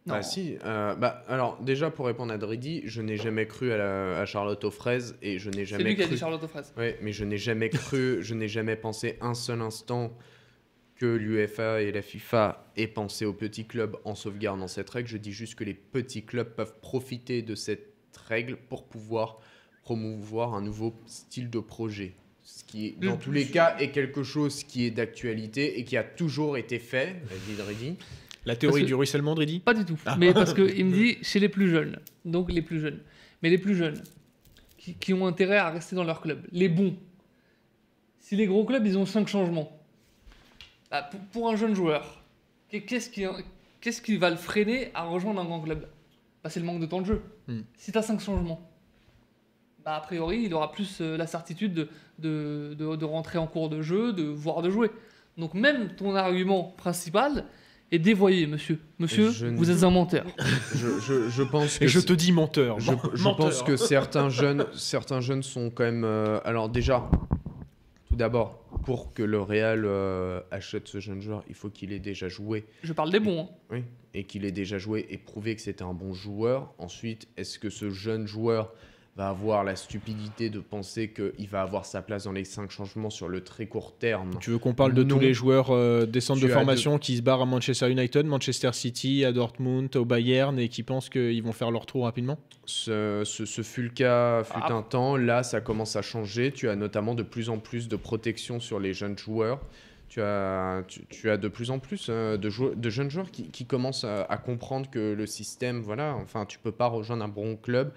Non. Ah si, euh, bah alors déjà pour répondre à Dridi, je n'ai jamais cru à, la- à Charlotte aux fraises et je n'ai C'est jamais lui qui a cru. dit Charlotte aux fraises. Ouais, mais je n'ai jamais cru, je n'ai jamais pensé un seul instant que l'UEFA et la FIFA aient pensé aux petits clubs en sauvegardant cette règle. Je dis juste que les petits clubs peuvent profiter de cette règle pour pouvoir promouvoir un nouveau style de projet. Ce qui, dans Le tous les cas, est quelque chose qui est d'actualité et qui a toujours été fait. La théorie que- du ruissellement, Dridi Pas du tout. Ah. Mais parce qu'il me dit chez les plus jeunes. Donc les plus jeunes. Mais les plus jeunes, qui, qui ont intérêt à rester dans leur club. Les bons. Si les gros clubs, ils ont 5 changements. Bah, pour, pour un jeune joueur, qu'est- qu'est-ce qui, va le freiner à rejoindre un grand club? Bah, C'est le manque de temps de jeu. Hmm. Si tu as 5 changements, bah, a priori, il aura plus euh, la certitude de, de, de- de rentrer en cours de jeu, de voir de jouer. Donc même ton argument principal est dévoyé, monsieur. Monsieur, Je vous êtes un menteur. Je, je- je pense que Et je te dis menteur. Je, Men- je menteur. pense que certains jeunes, certains jeunes sont quand même. euh, alors déjà, tout d'abord, pour que le Real euh, achète ce jeune joueur, il faut qu'il ait déjà joué, Je parle des bons. hein. oui, et qu'il ait déjà joué et prouvé que c'était un bon joueur. Ensuite, est-ce que ce jeune joueur va avoir la stupidité de penser qu'il va avoir sa place dans les cinq changements sur le très court terme Tu veux qu'on parle de Non. tous les joueurs euh, des centres Tu de formation qui se barrent à Manchester United, Manchester City, à Dortmund, au Bayern et qui pensent qu'ils vont faire leur tour rapidement? Ce, ce- ce fut le cas fut Ah. un temps. Là, ça commence à changer. Tu as notamment de plus en plus de protection sur les jeunes joueurs. Tu as, tu, tu as de plus en plus euh, de, jou- de jeunes joueurs qui, qui commencent à, à comprendre que le système, voilà, enfin, tu peux pas rejoindre un bon club.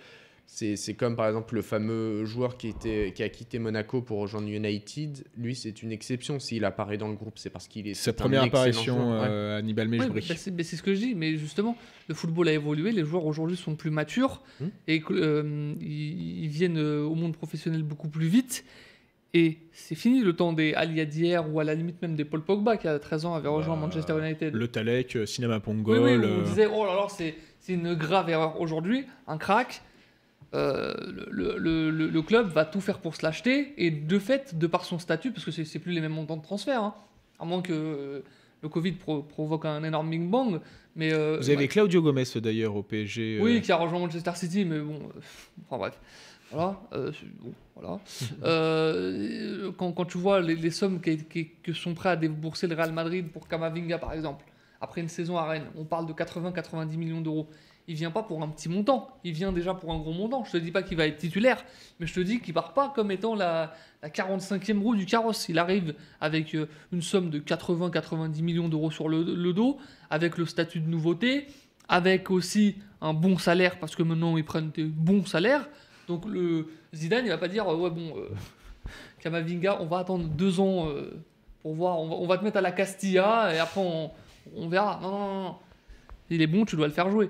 C'est comme par exemple le fameux joueur qui, était, qui a quitté Monaco pour rejoindre United. Lui, c'est une exception. S'il apparaît dans le groupe, c'est parce qu'il est. Sa première apparition, joueur. Ouais. euh, Hannibal Mejbri. bah, c'est bah, c'est ce que je dis, mais justement, le football a évolué, les joueurs aujourd'hui sont plus matures Hmm. et euh, ils, ils viennent euh, au monde professionnel beaucoup plus vite. Et c'est fini le temps des Ali d'hier ou à la limite même des Paul Pogba qui à 13 ans avait rejoint Bah, Manchester United. Le Talek, euh, Cinema Oui, Pongol. oui, euh, on disait, oh là là, c'est une grave erreur. Aujourd'hui, un crack, euh, le, le- le- le club va tout faire pour se l'acheter, et de fait, de par son statut, parce que c'est c'est plus les mêmes montants de transfert, hein, à moins que euh, le Covid pro- provoque un énorme Big Bang. Mais, euh, Vous avez Claudio Gomez d'ailleurs au PSG. oui, qui a rejoint Manchester City, mais bon, enfin bref. Voilà. c'est- bon, voilà. Quand, quand tu vois les, les sommes qui- qui- que sont prêts à débourser le Real Madrid pour Kamavinga, par exemple, après une saison à Rennes, on parle de 80-90 millions d'euros. Il vient pas pour un petit montant, il vient déjà pour un gros montant. Je te dis pas qu'il va être titulaire, mais je te dis qu'il part pas comme étant la, la 45e roue du carrosse. Il arrive avec euh, une somme de 80-90 millions d'euros sur le, dos, avec le statut de nouveauté, avec aussi un bon salaire, parce que maintenant ils prennent des bons salaires. Donc le Zidane, il va pas dire euh, ouais bon, euh, Kamavinga, on va attendre deux ans euh, pour voir, on va, te mettre à la Castilla et après on, on verra. Non, non, non. Il est bon, tu dois le faire jouer.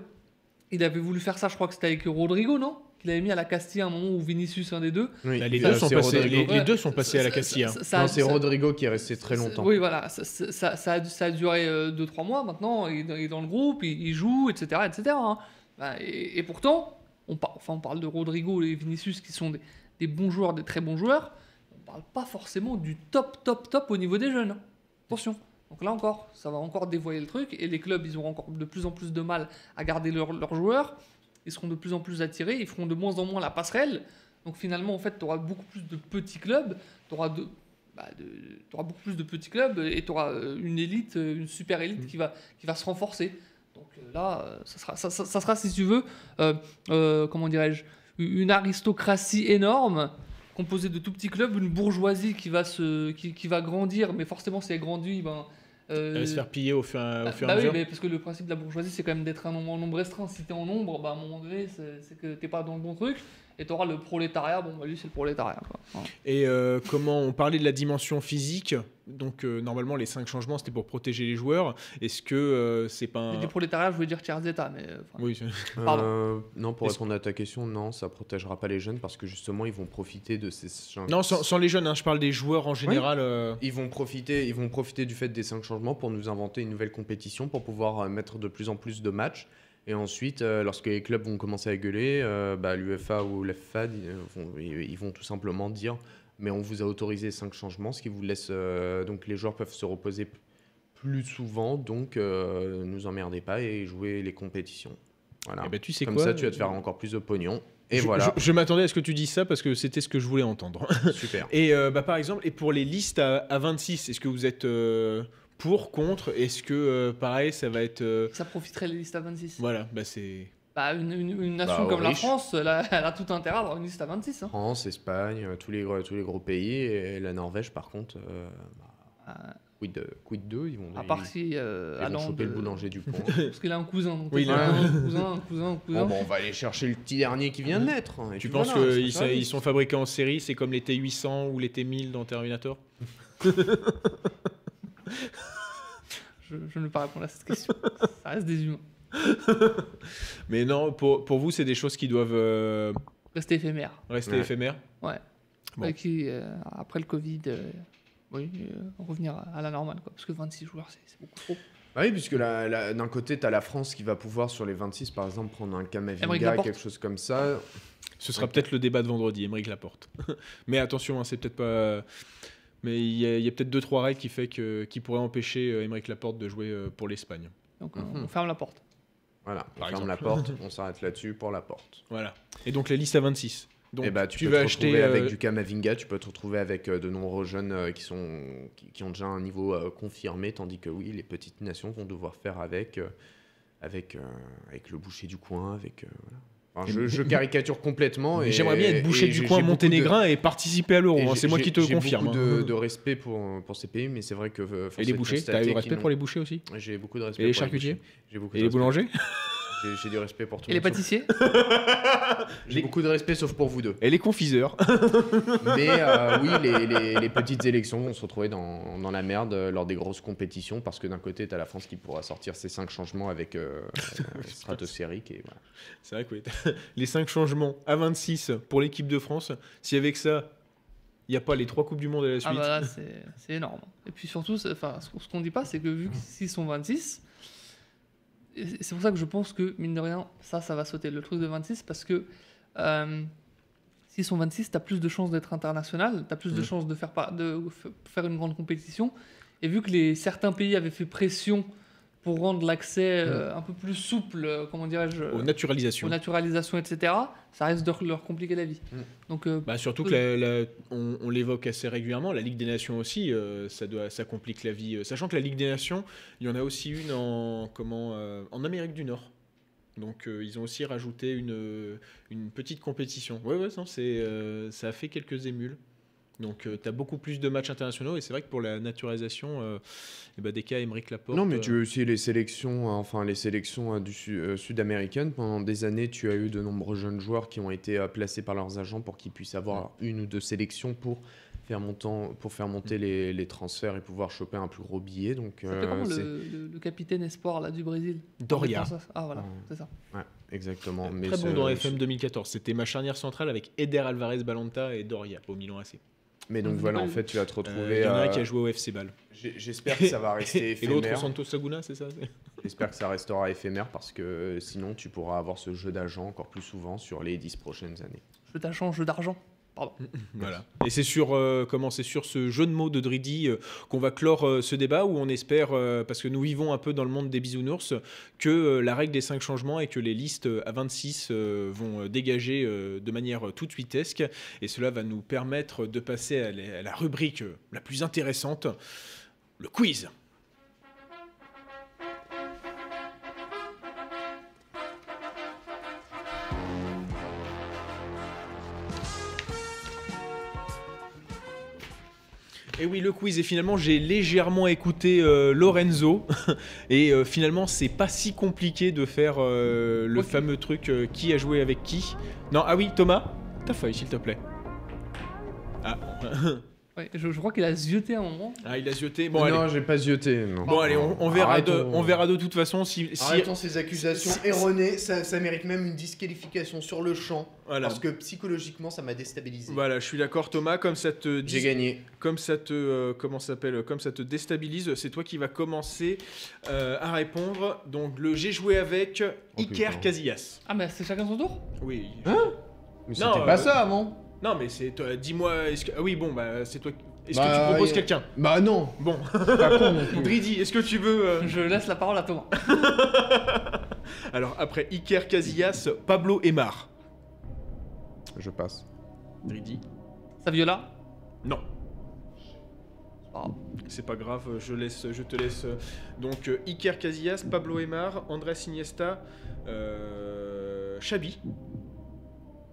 Il avait voulu faire ça, je crois que c'était avec Rodrigo, non? Qu'il avait mis à la Castilla à un moment où Vinicius, un des deux. Oui, Bah, les, ça, deux sont passés, Rodrigo. les, les Ouais. deux sont passés à la Castilla. ça- ça- Non, c'est ça- Rodrigo qui est resté très longtemps. Oui, voilà, ça, ça, ça- ça a, ça a duré 2-3 mois maintenant, il, est- il est dans le groupe, il, il joue, etc. etc. hein. Ben, et, et pourtant, on, par- enfin, on parle de Rodrigo et Vinicius qui sont des, des bons joueurs, des très bons joueurs, on parle pas forcément du top, top, top au niveau des jeunes. hein. Attention. Donc là encore, ça va encore dévoyer le truc, et les clubs, ils auront encore de plus en plus de mal à garder leurs joueurs, ils seront de plus en plus attirés, ils feront de moins en moins la passerelle. Donc finalement, en fait, tu auras beaucoup plus de petits clubs, tu auras bah, beaucoup plus de petits clubs et tu auras une élite, euh, une super élite qui, va, qui va se renforcer. Donc euh, là, euh, ça sera, ça, ça- ça sera, si tu veux, euh, euh, comment dirais-je, une aristocratie énorme composée de tout petits clubs, une bourgeoisie qui va, se, qui, qui va grandir, mais forcément, si elle grandit, ben, euh, Elle va se faire piller au fur, au bah, fur et bah à oui, mesure. mais parce que le principe de la bourgeoisie, c'est quand même d'être un nombre, un nombre restreint. Si t'es en nombre, bah, à un moment donné, c'est c'est que t'es pas dans le bon truc. Et tu auras le prolétariat, bon, bah, lui, c'est le prolétariat. Quoi. Voilà. Et euh, comment on parlait de la dimension physique donc euh, normalement les cinq changements c'était pour protéger les joueurs. Est-ce que euh, c'est pas un... Du prolétariat, je voulais dire tiers état, mais. euh, enfin, Oui, Pardon. Euh, non, pour répondre à ta question, non, ça protégera pas les jeunes parce que justement, ils vont profiter de ces changements. non sans, sans les jeunes, hein, je parle des joueurs en général. euh, Ils vont profiter, ils vont profiter du fait des cinq changements pour nous inventer une nouvelle compétition pour pouvoir euh, mettre de plus en plus de matchs. Et ensuite, euh, lorsque les clubs vont commencer à gueuler, euh, bah, l'UFA ou l'FA ils vont, ils vont tout simplement dire mais on vous a autorisé cinq changements, ce qui vous laisse euh, donc les joueurs peuvent se reposer plus souvent, donc euh, nous emmerdez pas et jouer les compétitions. Voilà. eh ben, tu sais Comme quoi ça, tu vas te faire encore plus de pognon. Et je, voilà, je- je m'attendais à ce que tu dises ça parce que c'était ce que je voulais entendre. super. Et euh, bah, par exemple, et pour les listes à, à 26, est-ce que vous êtes euh, pour, contre Est-ce que euh, pareil, ça va être euh, Ça profiterait les listes à 26. voilà, bah c'est Bah, une, une- une nation Bah, comme la. France, elle a, elle a tout intérêt à avoir une liste à 26. Hein. France, Espagne, euh, tous les, gros- tous les gros pays. Et la Norvège, par contre, euh, bah, Euh, quid, de- quid d'eux Ils vont, à ils- part si euh, ils vont choper le euh, boulanger du pont. Parce qu'il a un cousin. Donc Oui, il a- un cousin, un cousin, un cousin. Bon, bah, on va aller chercher le petit dernier qui vient de naître. hein, et Tu puis penses voilà, qu'ils ça ils sont fabriqués en série C'est comme les T800 ou les T1000 dans Terminator? je, je ne vais pas répondre à cette question. Ça reste des humains. Mais non, pour, pour vous, c'est des choses qui doivent euh, Rester éphémère. rester Ouais. éphémères Ouais. Bon. Et qui, euh, après le Covid, euh, oui, euh, revenir à, à la normale. Quoi. Parce que 26 joueurs, c'est c'est beaucoup trop. Bah oui, puisque la- la- d'un côté, tu as la France qui va pouvoir, sur les 26, par exemple, prendre un Laporte. quelque chose comme ça. Ce sera peut-être le débat de vendredi, Émeric Laporte. Mais attention, hein, c'est peut-être pas. Mais il y a, peut-être deux trois règles qui fait que qui pourraient empêcher euh, Émeric Laporte de jouer euh, pour l'Espagne. Donc on, Mhm. on ferme la porte. Voilà, on Par ferme la porte, on s'arrête là-dessus pour la porte. Voilà. Et donc la liste à 26. Donc et bah, tu, tu peux vas te acheter retrouver avec euh, du Kamavinga, tu peux te retrouver avec euh, de nombreux jeunes euh, qui, sont, qui, qui ont déjà un niveau confirmé, tandis que oui, les petites nations vont devoir faire avec, avec, avec le boucher du coin, avec... voilà. Enfin, je, je caricature complètement. J'aimerais bien être bouché du j'ai- coin j'ai de- monténégrin et participer à l'euro. hein, j'ai- C'est moi j'ai- qui te j'ai confirme. beaucoup hein. de, de respect pour, pour ces pays, mais c'est vrai que... euh, Et les bouchers T'as qu'ils respect pour les bouchers aussi? J'ai beaucoup de respect Et les charcutiers? J'ai beaucoup Et de les boulangers? J'ai- J'ai du respect pour tout Et le les monde. pâtissiers J'ai beaucoup de respect sauf pour vous deux. Et les confiseurs Mais euh, oui, les, les- les petites élections vont se retrouver dans, dans la merde euh, lors des grosses compétitions parce que d'un côté, tu as la France qui pourra sortir ses cinq changements avec euh, euh, stratosphérique et voilà. C'est vrai que oui. les 5 changements à 26 pour l'équipe de France. Si avec ça, il n'y a pas les trois Coupes du Monde à la suite. Ah bah là, c'est c'est énorme. Et puis surtout, ce qu'on- qu'on dit pas, c'est que vu qu'ils sont 26, et c'est pour ça que je pense que, mine de rien, ça, ça va sauter, le truc de 26, parce que euh, s'ils sont 26, tu as plus de chances d'être international, tu as plus de Mm. chances de faire, de faire une grande compétition. Et vu que les, certains pays avaient fait pression pour rendre l'accès euh, un peu plus souple, euh, comment dirais-je, Aux naturalisations. aux naturalisations, etc., ça risque de leur compliquer la vie. Mm. Donc, euh, Bah, surtout que la- la- on, on l'évoque assez régulièrement, la Ligue des Nations aussi, ça, doit, ça complique la vie. Sachant que la Ligue des Nations, il y en a aussi une en, comment, en Amérique du Nord. Donc ils ont aussi rajouté une, une petite compétition. Ouais, ouais, ça a fait quelques émules. Donc tu as beaucoup plus de matchs internationaux et c'est vrai que pour la naturalisation, euh, ben, des cas Émeric Laporte. Non, mais euh, tu as aussi les sélections, euh, enfin les sélections euh, du su- euh, sud-américaines. Pendant des années, tu as eu de nombreux jeunes joueurs qui ont été euh, placés par leurs agents pour qu'ils puissent avoir une ou deux sélections pour faire, montant, pour faire monter les, les transferts et pouvoir choper un plus gros billet. Donc, ça fait euh, comment le, le- le capitaine espoir là, du Brésil? Doria. Ah voilà, Ouais. c'est ça. Ouais, exactement. mais Très bon dans FM 2014. C'était ma charnière centrale avec Eder Alvarez Balanta et Doria au Milan AC. Mais donc Vous voilà, en pas fait, tu vas te Euh, retrouver. Il y en a un euh, qui a joué au FC Ball. J'espère que ça va rester Et l'autre, éphémère. Santos Saguna, c'est ça J'espère que ça restera éphémère parce que euh, sinon, tu pourras avoir ce jeu d'agent encore plus souvent sur les dix prochaines années. Jeu d'argent, jeu d'argent. Pardon. Voilà. Et c'est sur euh, comment c'est sur ce jeu de mots de Dridi euh, qu'on va clore euh, ce débat où on espère euh, parce que nous vivons un peu dans le monde des bisounours que euh, la règle des cinq changements et que les listes euh, à 26 euh, vont euh, dégager euh, de manière euh, toute suitesque et cela va nous permettre de passer à la, à la rubrique euh, la plus intéressante, le quiz. Et oui, le quiz. Et finalement, j'ai légèrement écouté euh, Lorenzo. et euh, finalement, c'est pas si compliqué de faire euh, le fameux truc qui a joué avec qui. Non, ah oui, Thomas ta feuille, s'il te plaît. Ah, Ouais, je, je crois qu'il a zioté un moment. ah il a zioté. Bon, non, j'ai pas zioté. Non. Bon, allez, on, on verra de, on verra de toute façon si. si- Arrêtons ces accusations si- erronées, ça, ça mérite même une disqualification sur le champ. Voilà. Parce que psychologiquement, ça m'a déstabilisé. Voilà, je suis d'accord, Thomas. Comme ça te J'ai dis- gagné. comme ça te euh, comment s'appelle comme ça te déstabilise, c'est toi qui vas commencer euh, à répondre. Donc le j'ai joué avec Iker putain. Casillas. Ah, mais c'est chacun son tour? Oui. Mais Non, c'était pas euh, ça avant. Non mais c'est toi. Dis-moi. Est-ce que ah oui bon bah c'est toi. Est-ce Bah, que tu proposes y a- quelqu'un? Bah non, Bon. pas con non plus. Dridi, est-ce que tu veux euh, Je laisse la parole à Thomas. Alors après Iker Casillas, Pablo Emar. Je passe. Dridi. Saviola? Non. C'est pas grave. C'est pas grave, je, laisse, je te laisse. euh, Donc euh, Iker Casillas, Pablo Emar, Andrés Iniesta, euh.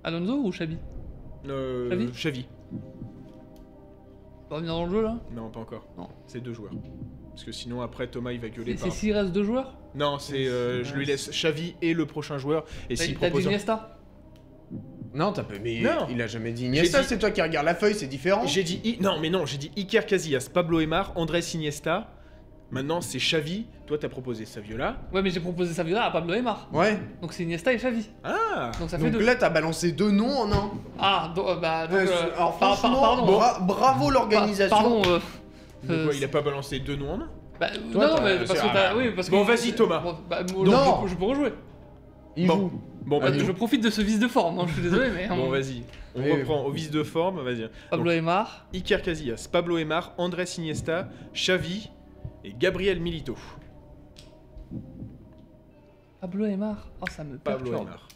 Alonso ou Chabi Euh, Xavi Xavi. Tu vas revenir dans le jeu là? Non, pas encore. Non. C'est deux joueurs. Parce que sinon, après, Thomas, il va gueuler C'est par... s'il reste deux joueurs? Non, c'est... euh, je lui laisse Xavi et le prochain joueur. Et T'as s'il t'as dit propose... Iniesta? Non, t'as pas. Mais Non. il a jamais dit Iniesta, dit- c'est toi qui regardes la feuille, c'est différent. J'ai dit... I- Non, mais non, j'ai dit Iker Casillas, Pablo Emar, Andrés Iniesta. Maintenant, c'est Xavi. Toi, t'as proposé Saviola. Ouais, mais j'ai proposé Saviola à Pablo Aymar. Ouais. Donc c'est Iniesta et Xavi. Ah Donc ça fait Donc deux. là, t'as balancé deux noms en un. Ah, do- euh, bah. Donc, Ouais, euh, c'est- alors par- par- franchement, pardon. bra- bravo l'organisation. Pardon. euh, euh, il a pas balancé deux noms en un Bah, Toi, non, t'as- mais parce que t'as. ah, Oui, parce bon, que. vas-y, Thomas. Bon, bah, moi, Non. je, je peux rejouer. Il Bon. joue. Bon, bah, Bah, du- je profite de ce vice de forme, hein, je suis désolé, mais. bon euh, vas-y. On Oui, reprend au vice de forme, vas-y. Pablo Aymar. Iker Casillas, Pablo Emar, Andrés Iniesta, Xavi et Gabriel Milito. Pablo Aymar. Oh, ça me Pablo perturbe. Emar.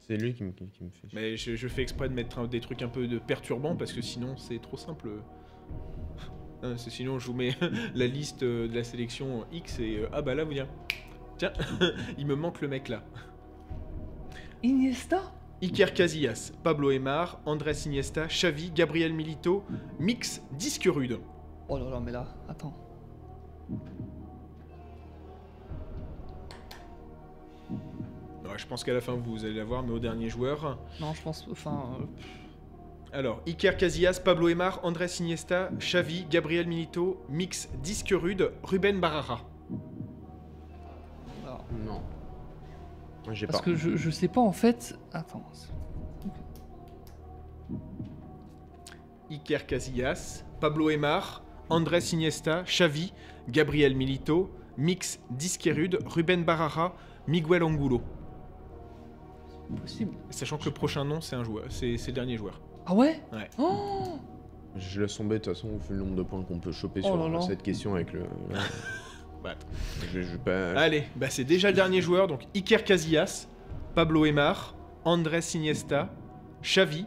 C'est lui qui me, qui, qui me fait. chier. Mais je, je fais exprès de mettre un- des trucs un peu de perturbants parce que sinon c'est trop simple. Hein, c'est- sinon je vous mets la liste euh, de la sélection X et euh, ah bah là vous dire tiens il me manque le mec là. Iniesta? Iker Casillas, Pablo Emar, Andrés Iniesta, Xavi, Gabriel Milito, mix disque rude. Oh là là, mais là, attends. Ouais, je pense qu'à la fin vous allez la voir mais au dernier joueur. Non, je pense. Enfin. euh, Alors, Iker Casillas, Pablo Emar, Andrés Iniesta, Xavi, Gabriel Milito, mix disque rude, Ruben Barrara. alors, Non. J'ai Parce pas. que je, je sais pas en fait. Attends. Iker Casillas, Pablo Emar, Andrés Iniesta, Xavi, Gabriel Milito, mix disque rude, Ruben Barrara, Miguel Angulo. Possible. Sachant que le prochain nom c'est un joueur, c'est le dernier joueur. Ah ouais Ouais. Oh Je laisse tomber de toute façon, vu le nombre de points qu'on peut choper Oh sur cette question avec le. Bah, je, je vais pas. Allez, bah c'est déjà le dernier joueur, donc Iker Casillas, Pablo Emar, Andrés Iniesta, Xavi,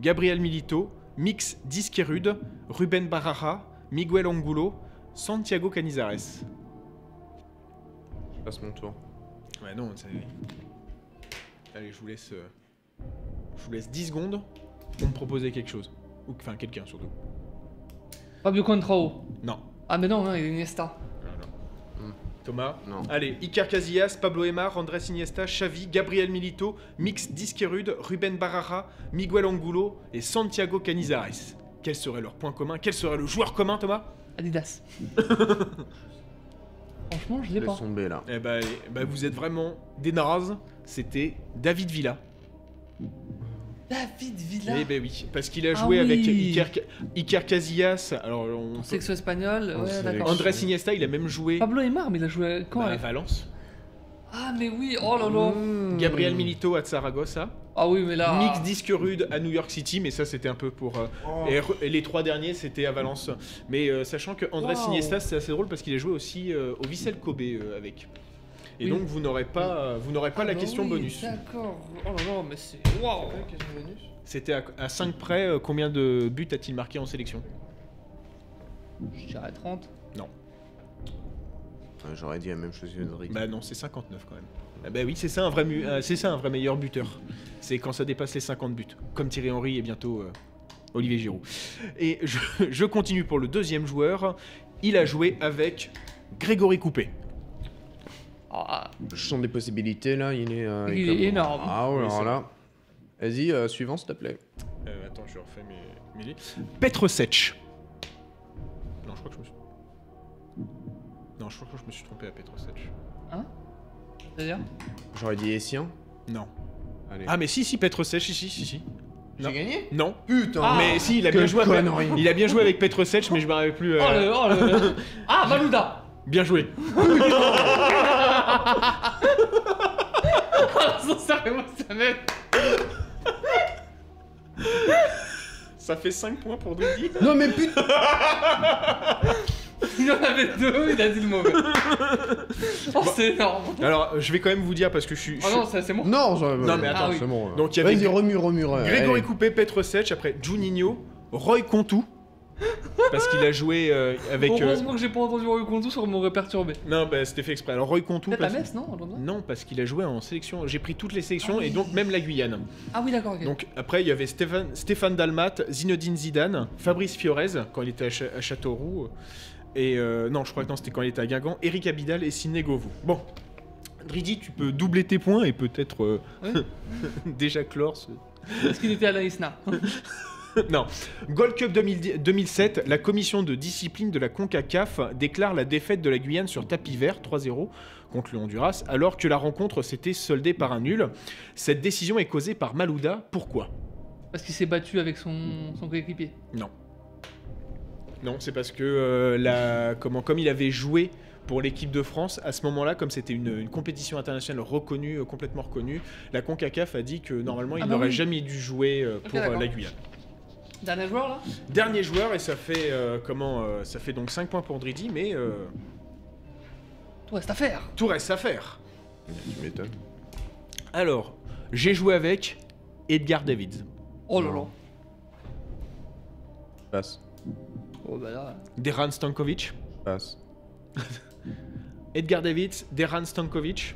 Gabriel Milito, Mix Disque Rude, Ruben Barrara, Miguel Angulo, Santiago Canizares. Je passe mon tour. Ouais, non, c'est... Allez, je vous laisse... euh, Je vous laisse 10 secondes pour me proposer quelque chose. Ou enfin, quelqu'un surtout. Fabio Contrao. Non. Ah, mais non, hein, il est Iniesta. Thomas Non. Allez, Iker Casillas, Pablo Emar, Andrés Iniesta, Xavi, Gabriel Milito, Mix Disque Rude, Ruben Barrara, Miguel Angulo et Santiago Canizares. Quel serait leur point commun? Quel serait le joueur commun, Thomas? Adidas. Franchement, je l'ai pas. Laisse tomber là. Eh ben, allez, bah, vous êtes vraiment des nazes. C'était David Villa. David Villa. Eh ben oui, parce qu'il a Ah joué avec. Iker, Iker Casillas. Alors, on peut- Sexo espagnol, En ouais, sélection. d'accord. Andrés Iniesta, il a même joué Pablo Aymar, mais il a joué quand bah, à avec- Valence. Ah, mais oui, oh là là. Mmh. Gabriel Milito à Saragossa. Ah oui, mais là. Mix disque rude à New York City, mais ça c'était un peu pour. euh, Oh. et, les trois derniers c'était à Valence. Mais euh, sachant que Andrés Wow. Iniesta c'est assez drôle parce qu'il a joué aussi euh, au Vissel Kobe euh, avec. Et Oui. donc vous n'aurez pas, euh, vous n'aurez pas Ah la bah question oui, bonus. D'accord. Oh là là, mais c'est. Waouh. C'était à, 5 près, euh, combien de buts a-t-il marqué en sélection? Je dirais 30. Ouais, J'aurais dit la même chose que. Bah non, c'est 59 quand même. Ah bah oui, c'est ça un vrai, mu- euh, c'est ça un vrai meilleur buteur. C'est quand ça dépasse les 50 buts, comme Thierry Henry et bientôt euh, Olivier Giroud. Et je, je continue pour le deuxième joueur. Il a joué avec Grégory Coupé. Ah, Le champ des possibilités là, il est. euh, Il comme- est énorme. Ah ouais, Oui, alors c'est là. Vas-y, euh, suivant, s'il te plaît. Euh, attends, je refais mes, mes listes. Petrosech. Non, je crois que je me suis. Non, je crois que je me suis trompé à Petrosech. Hein? C'est-à-dire? J'aurais dit Essien. Non. Allez. Ah, mais si, si, Petrosech, si, si, si, si. non. J'ai gagné? Non. Putain Ah. mais si, il a bien joué. avec-. Il a bien joué avec Petrosech, mais je me rappelle plus. euh, Oh le. Oh le. Ah, Malouda Bien joué. Émotionnel Ça fait 5 points pour Dridi. Non mais putain Il en avait deux, il a dit le mauvais. Oh, c'est énorme. Alors, je vais quand même vous dire parce que je suis. je Oh non, c'est c'est moi. Non, je... Non, mais attends, c'est oui. bon. Donc, il y avait Vas-y, remue, Grégory. Coupé, Petrosech, après Juninho, Roy Contou. Parce qu'il a joué euh, avec. euh, Heureusement que j'ai pas entendu Roy Contou sur m'aurait perturbé. Non, bah, c'était fait exprès. Alors, Roy Contou. Peut-être parce- Metz, non Non, parce qu'il a joué en sélection. J'ai pris toutes les sélections Ah et oui. donc même la Guyane. Ah oui, d'accord. Donc après, il y avait Stéphane, Stéphane Dalmat, Zinedine Zidane, Fabrice Fiorez quand il était à, Châteauroux. Et euh, non, je crois que non, c'était quand il était à Guingamp. Eric Abidal et Sidney Govou. Bon. Dridi, tu peux doubler tes points et peut-être euh, Oui. déjà clore ce... Est-ce qu'il était à la ISNA non. Gold Cup 2010 2007, la commission de discipline de la CONCACAF déclare la défaite de la Guyane sur tapis vert 3-0 contre le Honduras, alors que la rencontre s'était soldée par un nul. Cette décision est causée par Malouda. Pourquoi? Parce qu'il s'est battu avec son, son coéquipier. Non. Non, c'est parce que euh, la, comment, comme il avait joué pour l'équipe de France, à ce moment-là, comme c'était une, une compétition internationale reconnue, euh, complètement reconnue, la CONCACAF a dit que normalement il Ah bah n'aurait oui. jamais dû jouer euh, pour la Guyane. Dernier joueur là Dernier joueur et ça fait euh, comment euh, Ça fait donc 5 points pour Dridi, mais euh, Tout reste à faire. tout reste à faire. Tu m'étonnes. Alors, j'ai joué avec Edgar Davids, Oh là là. Passe. Oh bah là. Deran Stankovic, Passe. Edgar Davids, Deran Stankovic,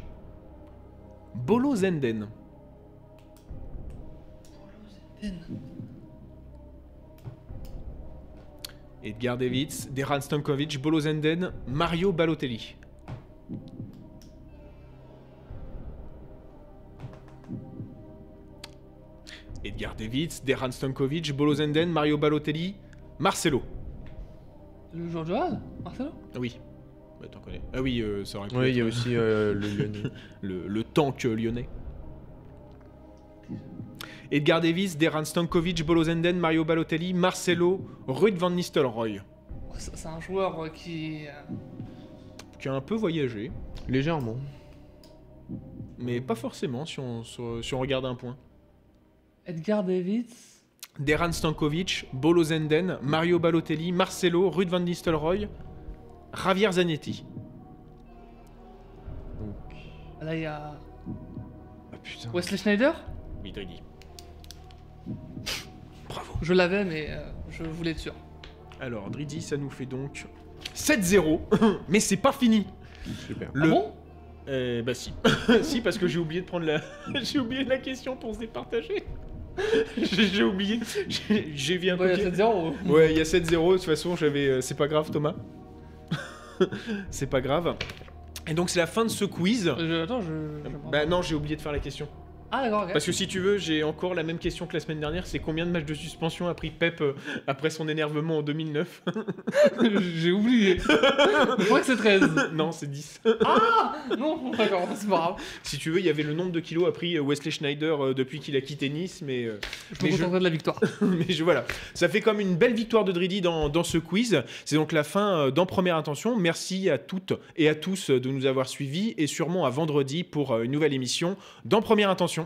Bolo Zenden. Edgar Davids, Deran Stankovic, Bolo Zenden, Mario Balotelli. Edgar Davids, Deran Stankovic, Bolo Zenden, Mario Balotelli, Marcelo. Le joueur de Johan Marcelo? Ah oui. Bah, t'en connais. Ah oui, euh, ça aurait pu Oui, il y a être, aussi euh, le Lyonnais. le, le tank lyonnais. Edgar Davis, Deran Stankovic, Bolo Zenden, Mario Balotelli, Marcelo, Ruud van Nistelrooy. C'est un joueur euh, qui. euh, Qui a un peu voyagé, Légèrement. mais pas forcément si on, sur- si on regarde un point. Edgar Davids. Deran Stankovic, Bolo Zenden, Mario Balotelli, Marcelo, Ruud van Nistelrooy, Javier Zanetti. Donc... Là, il y a. Ah putain. Wesley Schneider? Oui. Je l'avais, mais euh, je voulais être sûr. Alors, Dridi, ça nous fait donc 7-0, mais c'est pas fini. Super. Le... Ah bon? Euh, bah si. si, parce que j'ai oublié de prendre la... j'ai oublié la question pour se départager. j'ai oublié. J'ai- vu un Ouais, il y a 7-0. Ouais, il y a 7-0, de toute façon, j'avais... euh, C'est pas grave, Thomas. c'est pas grave. Et donc, c'est la fin de ce quiz. Je- Attends, je. je- Bah non, j'ai oublié de faire la question. Ah, d'accord, ok. Parce que si tu veux, j'ai encore la même question que la semaine dernière. C'est combien de matchs de suspension a pris Pep euh, après son énervement en 2009 J'ai oublié. je crois que c'est 13. Non, c'est 10. Non, d'accord, c'est pas grave. si tu veux, il y avait le nombre de kilos a pris euh, Wesley Schneider euh, depuis qu'il a quitté Nice, mais... euh, Je Mais me je- contenterai de la victoire. Mais je, voilà, ça fait comme une belle victoire de Dridi dans, dans ce quiz. C'est donc la fin d'En Première Intention. Merci à toutes et à tous de nous avoir suivis et sûrement à vendredi pour une nouvelle émission d'En Première Intention.